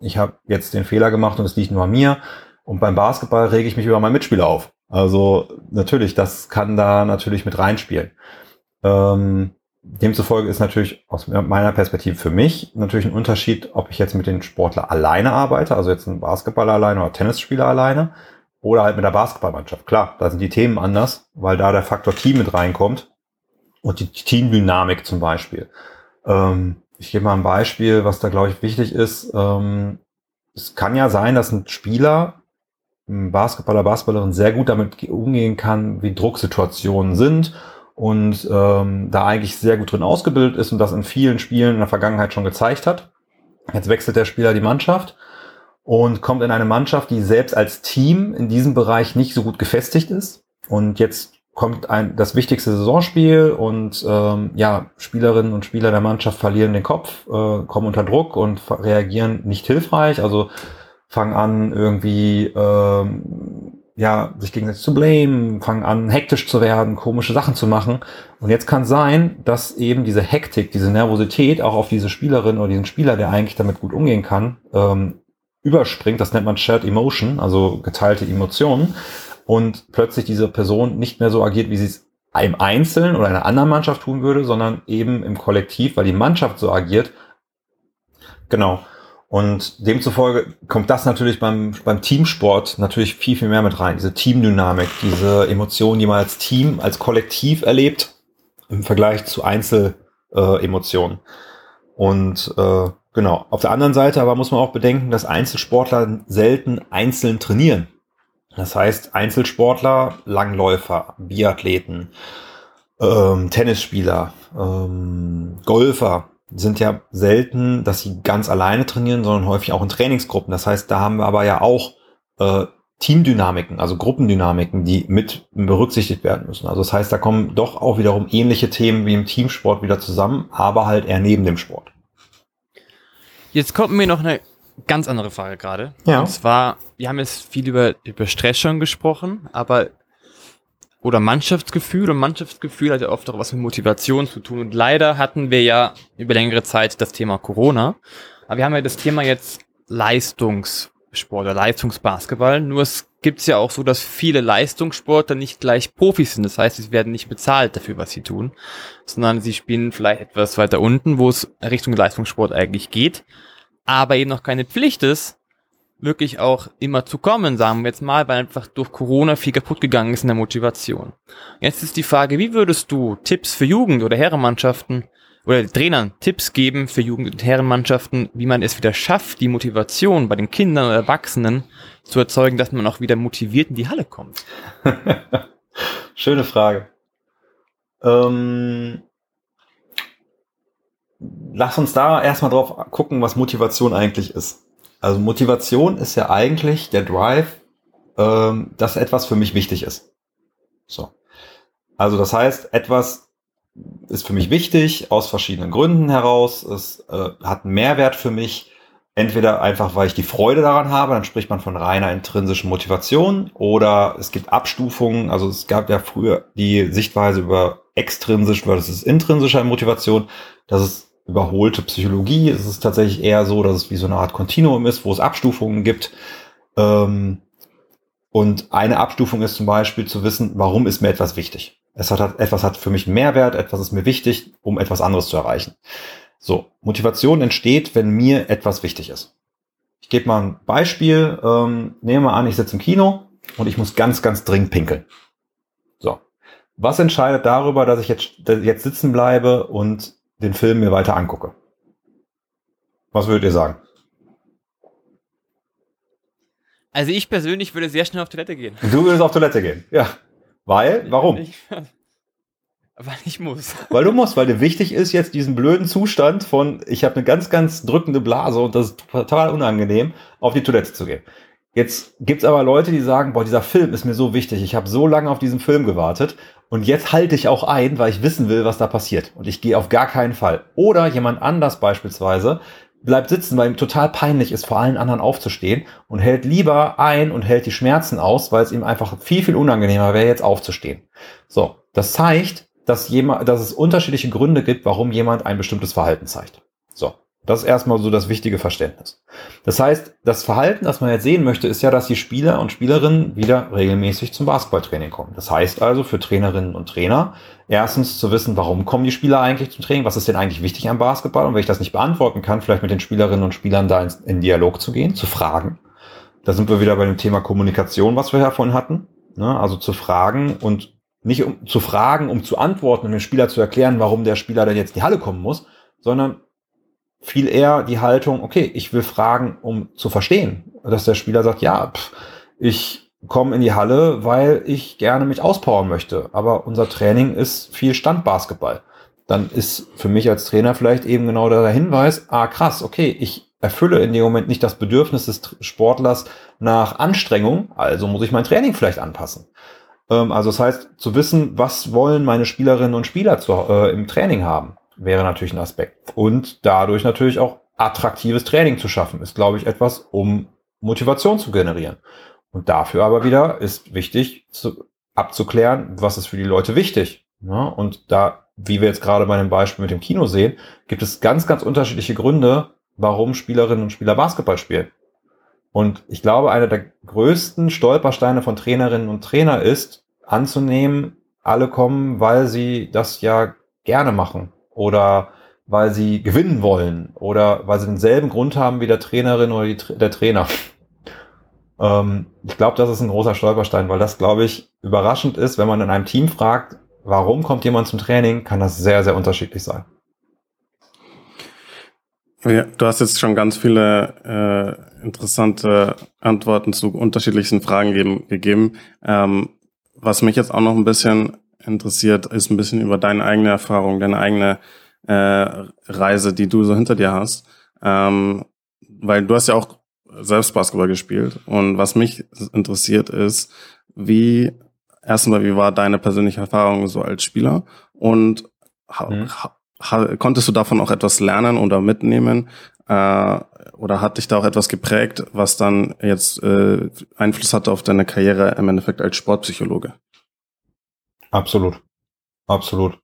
ich habe jetzt den Fehler gemacht und es liegt nur an mir. Und beim Basketball rege ich mich über meinen Mitspieler auf. Also natürlich, das kann da natürlich mit reinspielen. Ähm, demzufolge ist natürlich aus meiner Perspektive für mich natürlich ein Unterschied, ob ich jetzt mit den Sportler alleine arbeite, also jetzt ein Basketballer alleine oder Tennisspieler alleine, oder halt mit der Basketballmannschaft. Klar, da sind die Themen anders, weil da der Faktor Team mit reinkommt. Und die Teamdynamik zum Beispiel. Ähm, ich gebe mal ein Beispiel, was da, glaube ich, wichtig ist. Ähm, es kann ja sein, dass ein Spieler, Basketballer, Basketballerin sehr gut damit umgehen kann, wie Drucksituationen sind und ähm, da eigentlich sehr gut drin ausgebildet ist und das in vielen Spielen in der Vergangenheit schon gezeigt hat. Jetzt wechselt der Spieler die Mannschaft und kommt in eine Mannschaft, die selbst als Team in diesem Bereich nicht so gut gefestigt ist. Und jetzt kommt ein, das wichtigste Saisonspiel und ähm, ja, Spielerinnen und Spieler der Mannschaft verlieren den Kopf, äh, kommen unter Druck und reagieren nicht hilfreich, also fangen an irgendwie ähm, ja, sich gegenseitig zu blamen, fangen an hektisch zu werden, komische Sachen zu machen. Und jetzt kann sein, dass eben diese Hektik, diese Nervosität auch auf diese Spielerin oder diesen Spieler, der eigentlich damit gut umgehen kann, ähm, überspringt, das nennt man Shared Emotion, also geteilte Emotionen. und plötzlich diese Person nicht mehr so agiert, wie sie es im Einzelnen oder einer anderen Mannschaft tun würde, sondern eben im Kollektiv, weil die Mannschaft so agiert. Genau. Und demzufolge kommt das natürlich beim, beim Teamsport natürlich viel, viel mehr mit rein. Diese Teamdynamik, diese Emotionen, die man als Team, als Kollektiv erlebt, im Vergleich zu Einzelemotionen. Und äh, genau, auf der anderen Seite aber muss man auch bedenken, dass Einzelsportler selten einzeln trainieren. Das heißt, Einzelsportler, Langläufer, Biathleten, ähm, Tennisspieler, ähm, Golfer sind ja selten, dass sie ganz alleine trainieren, sondern häufig auch in Trainingsgruppen. Das heißt, da haben wir aber ja auch äh, Teamdynamiken, also Gruppendynamiken, die mit berücksichtigt werden müssen. Also das heißt, da kommen doch auch wiederum ähnliche Themen wie im Teamsport wieder zusammen, aber halt eher neben dem Sport.
Jetzt kommt mir noch eine ganz andere Frage gerade.
Ja.
Und zwar, wir haben jetzt viel über, über Stress schon gesprochen, aber oder Mannschaftsgefühl und Mannschaftsgefühl hat ja oft auch was mit Motivation zu tun. Und leider hatten wir ja über längere Zeit das Thema Corona. Aber wir haben ja das Thema jetzt Leistungssport oder Leistungsbasketball. Nur es gibt es ja auch so, dass viele Leistungssportler nicht gleich Profis sind. Das heißt, sie werden nicht bezahlt dafür, was sie tun, sondern sie spielen vielleicht etwas weiter unten, wo es Richtung Leistungssport eigentlich geht aber eben noch keine Pflicht ist, wirklich auch immer zu kommen, sagen wir jetzt mal, weil einfach durch Corona viel kaputt gegangen ist in der Motivation. Jetzt ist die Frage, wie würdest du Tipps für Jugend- oder Herrenmannschaften oder Trainern Tipps geben für Jugend- und Herrenmannschaften, wie man es wieder schafft, die Motivation bei den Kindern oder Erwachsenen zu erzeugen, dass man auch wieder motiviert in die Halle kommt?
Schöne Frage. Ähm, lass uns da erstmal drauf gucken, was Motivation eigentlich ist. Also Motivation ist ja eigentlich der Drive, ähm, dass etwas für mich wichtig ist. So. Also das heißt, etwas ist für mich wichtig aus verschiedenen Gründen heraus. Es äh, hat einen Mehrwert für mich. Entweder einfach, weil ich die Freude daran habe, dann spricht man von reiner intrinsischen Motivation, oder es gibt Abstufungen. Also es gab ja früher die Sichtweise über extrinsisch versus intrinsischer Motivation. Das ist überholte Psychologie. Es ist tatsächlich eher so, dass es wie so eine Art Kontinuum ist, wo es Abstufungen gibt. Ähm, und eine Abstufung ist zum Beispiel zu wissen, warum ist mir etwas wichtig. Es hat, etwas hat für mich einen Mehrwert, etwas ist mir wichtig, um etwas anderes zu erreichen. So, Motivation entsteht, wenn mir etwas wichtig ist. Ich gebe mal ein Beispiel. Ähm, nehmen wir an, ich sitze im Kino und ich muss ganz, ganz dringend pinkeln. So. Was entscheidet darüber, dass ich jetzt, jetzt sitzen bleibe und den Film mir weiter angucke. Was würdet ihr sagen?
Also ich persönlich würde sehr schnell auf Toilette gehen.
Du würdest auf Toilette gehen, ja. Weil, warum?
Ich, weil ich muss.
Weil du musst, weil dir wichtig ist jetzt diesen blöden Zustand von, ich habe eine ganz, ganz drückende Blase und das ist total unangenehm, auf die Toilette zu gehen. Jetzt gibt's aber Leute, die sagen, boah, dieser Film ist mir so wichtig, ich habe so lange auf diesen Film gewartet und jetzt halte ich auch ein, weil ich wissen will, was da passiert. Und ich gehe auf gar keinen Fall. Oder jemand anders beispielsweise bleibt sitzen, weil ihm total peinlich ist, vor allen anderen aufzustehen und hält lieber ein und hält die Schmerzen aus, weil es ihm einfach viel, viel unangenehmer wäre, jetzt aufzustehen. So, das zeigt, dass, jemand, dass es unterschiedliche Gründe gibt, warum jemand ein bestimmtes Verhalten zeigt. So, das ist erstmal so das wichtige Verständnis. Das heißt, das Verhalten, das man jetzt sehen möchte, ist ja, dass die Spieler und Spielerinnen wieder regelmäßig zum Basketballtraining kommen. Das heißt also für Trainerinnen und Trainer, erstens zu wissen, warum kommen die Spieler eigentlich zum Training, was ist denn eigentlich wichtig am Basketball und wenn ich das nicht beantworten kann, vielleicht mit den Spielerinnen und Spielern da in, in Dialog zu gehen, zu fragen. Da sind wir wieder bei dem Thema Kommunikation, was wir ja vorhin hatten. Ne? Also zu fragen und nicht um zu fragen, um zu antworten und dem Spieler zu erklären, warum der Spieler dann jetzt in die Halle kommen muss, sondern viel eher die Haltung, okay, ich will fragen, um zu verstehen, dass der Spieler sagt, ja, pff, ich komme in die Halle, weil ich gerne mich auspowern möchte, aber unser Training ist viel Standbasketball. Dann ist für mich als Trainer vielleicht eben genau der Hinweis, ah krass, okay, ich erfülle in dem Moment nicht das Bedürfnis des Sportlers nach Anstrengung, also muss ich mein Training vielleicht anpassen. Ähm, also das heißt, zu wissen, was wollen meine Spielerinnen und Spieler zu, äh, im Training haben wäre natürlich ein Aspekt. Und dadurch natürlich auch attraktives Training zu schaffen, ist, glaube ich, etwas, um Motivation zu generieren. Und dafür aber wieder ist wichtig zu, abzuklären, was ist für die Leute wichtig. Ja, und da, wie wir jetzt gerade bei dem Beispiel mit dem Kino sehen, gibt es ganz, ganz unterschiedliche Gründe, warum Spielerinnen und Spieler Basketball spielen. Und ich glaube, einer der größten Stolpersteine von Trainerinnen und Trainer ist, anzunehmen, alle kommen, weil sie das ja gerne machen oder weil sie gewinnen wollen oder weil sie denselben Grund haben wie der Trainerin oder die, der Trainer. ähm, ich glaube, das ist ein großer Stolperstein, weil das, glaube ich, überraschend ist, wenn man in einem Team fragt, warum kommt jemand zum Training, kann das sehr, sehr unterschiedlich sein.
Ja, du hast jetzt schon ganz viele äh, interessante Antworten zu unterschiedlichsten Fragen geben, gegeben. Ähm, was mich jetzt auch noch ein bisschen interessiert, ist ein bisschen über deine eigene Erfahrung, deine eigene äh, Reise, die du so hinter dir hast. Ähm, weil du hast ja auch selbst Basketball gespielt. Und was mich interessiert ist, wie, erstmal, wie war deine persönliche Erfahrung so als Spieler? Und mhm konntest du davon auch etwas lernen oder mitnehmen? Äh, oder hat dich da auch etwas geprägt, was dann jetzt äh, Einfluss hatte auf deine Karriere im Endeffekt als Sportpsychologe?
Absolut. Absolut.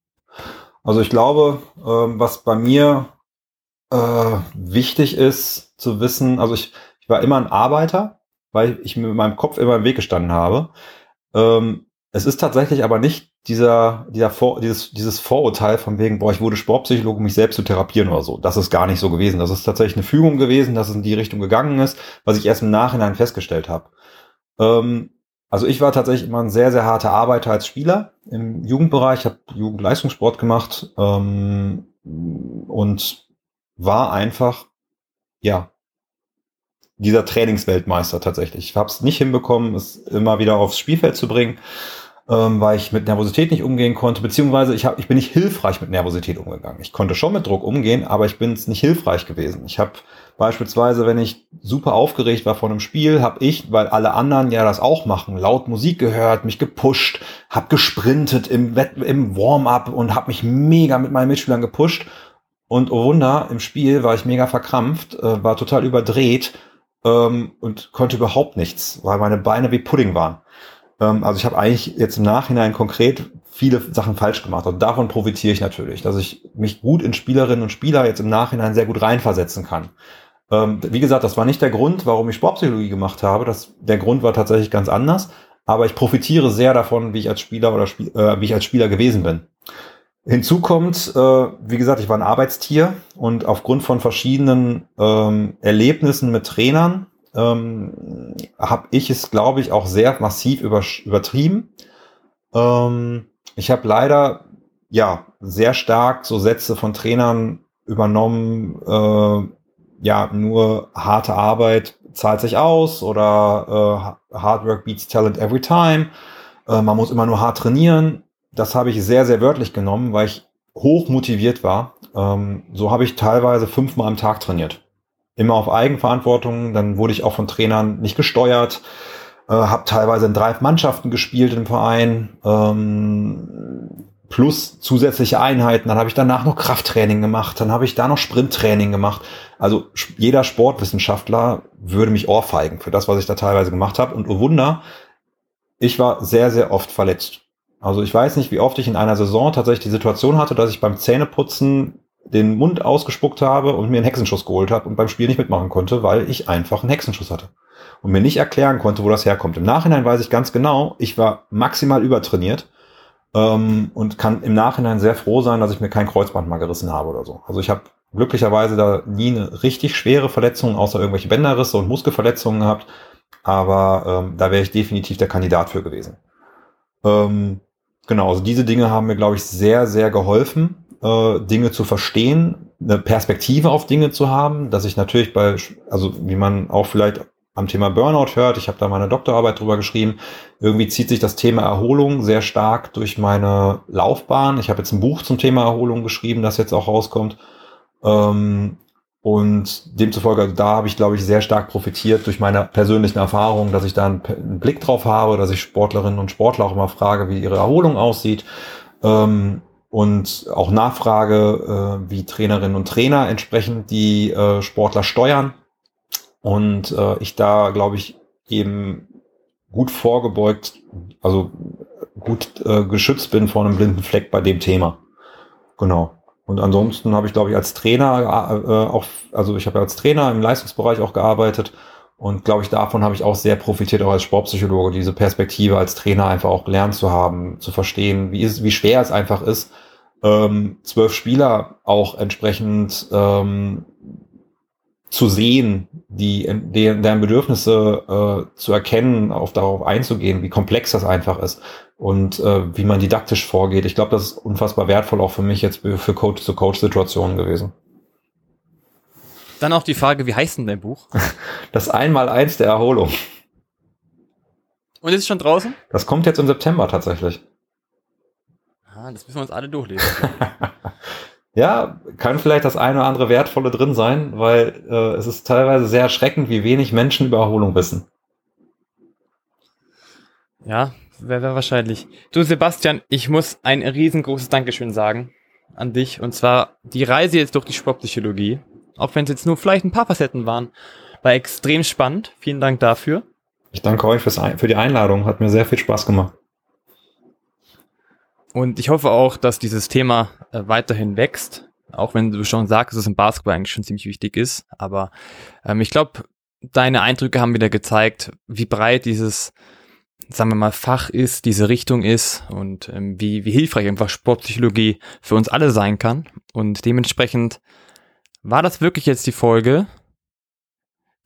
Also ich glaube, ähm, was bei mir äh, wichtig ist zu wissen, also ich, ich war immer ein Arbeiter, weil ich mit meinem Kopf immer im Weg gestanden habe. Ähm, es ist tatsächlich aber nicht dieser, dieser Vor, dieses, dieses Vorurteil von wegen, boah, ich wurde Sportpsychologe, um mich selbst zu therapieren oder so. Das ist gar nicht so gewesen. Das ist tatsächlich eine Fügung gewesen, dass es in die Richtung gegangen ist, was ich erst im Nachhinein festgestellt habe. Ähm, also ich war tatsächlich immer ein sehr, sehr harter Arbeiter als Spieler im Jugendbereich. Ich habe Jugendleistungssport gemacht ähm, und war einfach, ja, dieser Trainingsweltmeister tatsächlich. Ich habe es nicht hinbekommen, es immer wieder aufs Spielfeld zu bringen ähm, weil ich mit Nervosität nicht umgehen konnte, beziehungsweise ich, hab, ich bin nicht hilfreich mit Nervosität umgegangen. Ich konnte schon mit Druck umgehen, aber ich bin es nicht hilfreich gewesen. Ich habe beispielsweise, wenn ich super aufgeregt war vor einem Spiel, habe ich, weil alle anderen ja das auch machen, laut Musik gehört, mich gepusht, habe gesprintet im, im Warm-up und habe mich mega mit meinen Mitspielern gepusht. Und oh Wunder, im Spiel war ich mega verkrampft, äh, war total überdreht ähm, und konnte überhaupt nichts, weil meine Beine wie Pudding waren. Ähm, also ich habe eigentlich jetzt im Nachhinein konkret viele Sachen falsch gemacht. Und davon profitiere ich natürlich, dass ich mich gut in Spielerinnen und Spieler jetzt im Nachhinein sehr gut reinversetzen kann. Ähm, wie gesagt, das war nicht der Grund, warum ich Sportpsychologie gemacht habe. Das, der Grund war tatsächlich ganz anders. Aber ich profitiere sehr davon, wie ich als Spieler oder Spiel, äh, wie ich als Spieler gewesen bin. Hinzu kommt, äh, wie gesagt, ich war ein Arbeitstier und aufgrund von verschiedenen ähm, Erlebnissen mit Trainern ähm, habe ich es, glaube ich, auch sehr massiv über, übertrieben. Ähm, ich habe leider ja sehr stark so Sätze von Trainern übernommen, äh, ja, nur harte Arbeit zahlt sich aus oder äh, Hard Work beats Talent every time. Äh, man muss immer nur hart trainieren. Das habe ich sehr, sehr wörtlich genommen, weil ich hoch motiviert war. Ähm, so habe ich teilweise fünfmal am Tag trainiert immer auf Eigenverantwortung. Dann wurde ich auch von Trainern nicht gesteuert. Äh, habe teilweise in drei Mannschaften gespielt im Verein. Ähm, plus zusätzliche Einheiten. Dann habe ich danach noch Krafttraining gemacht. Dann habe ich da noch Sprinttraining gemacht. Also jeder Sportwissenschaftler würde mich ohrfeigen für das, was ich da teilweise gemacht habe. Und oh Wunder, ich war sehr, sehr oft verletzt. Also ich weiß nicht, wie oft ich in einer Saison tatsächlich die Situation hatte, dass ich beim Zähneputzen den Mund ausgespuckt habe und mir einen Hexenschuss geholt habe und beim Spiel nicht mitmachen konnte, weil ich einfach einen Hexenschuss hatte und mir nicht erklären konnte, wo das herkommt. Im Nachhinein weiß ich ganz genau, ich war maximal übertrainiert ähm, und kann im Nachhinein sehr froh sein, dass ich mir kein Kreuzband mal gerissen habe oder so. Also ich habe glücklicherweise da nie eine richtig schwere Verletzung, außer irgendwelche Bänderrisse und Muskelverletzungen gehabt, aber ähm, da wäre ich definitiv der Kandidat für gewesen. Ähm, genau, also diese Dinge haben mir, glaube ich, sehr, sehr geholfen äh, Dinge zu verstehen, eine Perspektive auf Dinge zu haben, dass ich natürlich bei, also wie man auch vielleicht am Thema Burnout hört, ich habe da meine Doktorarbeit drüber geschrieben, irgendwie zieht sich das Thema Erholung sehr stark durch meine Laufbahn. Ich habe jetzt ein Buch zum Thema Erholung geschrieben, das jetzt auch rauskommt. Ähm, und demzufolge, also da habe ich, glaube ich, sehr stark profitiert durch meine persönlichen Erfahrungen, dass ich da einen, einen, Blick drauf habe, dass ich Sportlerinnen und Sportler auch immer frage, wie ihre Erholung aussieht. Ähm, und auch Nachfrage, äh, wie Trainerinnen und Trainer entsprechend die äh, Sportler steuern. Und äh, ich da, glaube ich, eben gut vorgebeugt, also gut äh, geschützt bin vor einem blinden Fleck bei dem Thema. Genau. Und ansonsten habe ich, glaube ich, als Trainer äh, auch, also ich habe als Trainer im Leistungsbereich auch gearbeitet Und glaube ich, davon habe ich auch sehr profitiert, auch als Sportpsychologe, diese Perspektive als Trainer einfach auch gelernt zu haben, zu verstehen, wie, ist, wie schwer es einfach ist, ähm, zwölf Spieler auch entsprechend ähm, zu sehen, die, deren, deren Bedürfnisse äh, zu erkennen, auf darauf einzugehen, wie komplex das einfach ist und äh, wie man didaktisch vorgeht. Ich glaube, das ist unfassbar wertvoll auch für mich jetzt für Coach-zu-Coach-Situationen gewesen.
Dann auch die Frage, wie heißt denn dein Buch?
Das Einmal-Eins der Erholung.
Und ist es schon draußen?
Das kommt jetzt im September tatsächlich.
Ah, das müssen wir uns alle durchlesen.
ja, kann vielleicht das eine oder andere Wertvolle drin sein, weil äh, es ist teilweise sehr erschreckend, wie wenig Menschen über Erholung wissen.
Ja, wäre wär wahrscheinlich. Du, Sebastian, ich muss ein riesengroßes Dankeschön sagen an dich. Und zwar die Reise jetzt durch die Sportpsychologie, auch wenn es jetzt nur vielleicht ein paar Facetten waren, war extrem spannend. Vielen Dank dafür.
Ich danke euch fürs, für die Einladung. Hat mir sehr viel Spaß gemacht.
Und ich hoffe auch, dass dieses Thema weiterhin wächst. Auch wenn du schon sagst, dass es im Basketball eigentlich schon ziemlich wichtig ist. Aber ähm, ich glaube, deine Eindrücke haben wieder gezeigt, wie breit dieses sagen wir mal, Fach ist, diese Richtung ist und ähm, wie, wie hilfreich einfach Sportpsychologie für uns alle sein kann. Und dementsprechend war das wirklich jetzt die Folge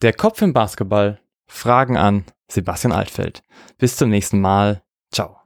Der Kopf im Basketball. Fragen an Sebastian Altfeld. Bis zum nächsten Mal. Ciao.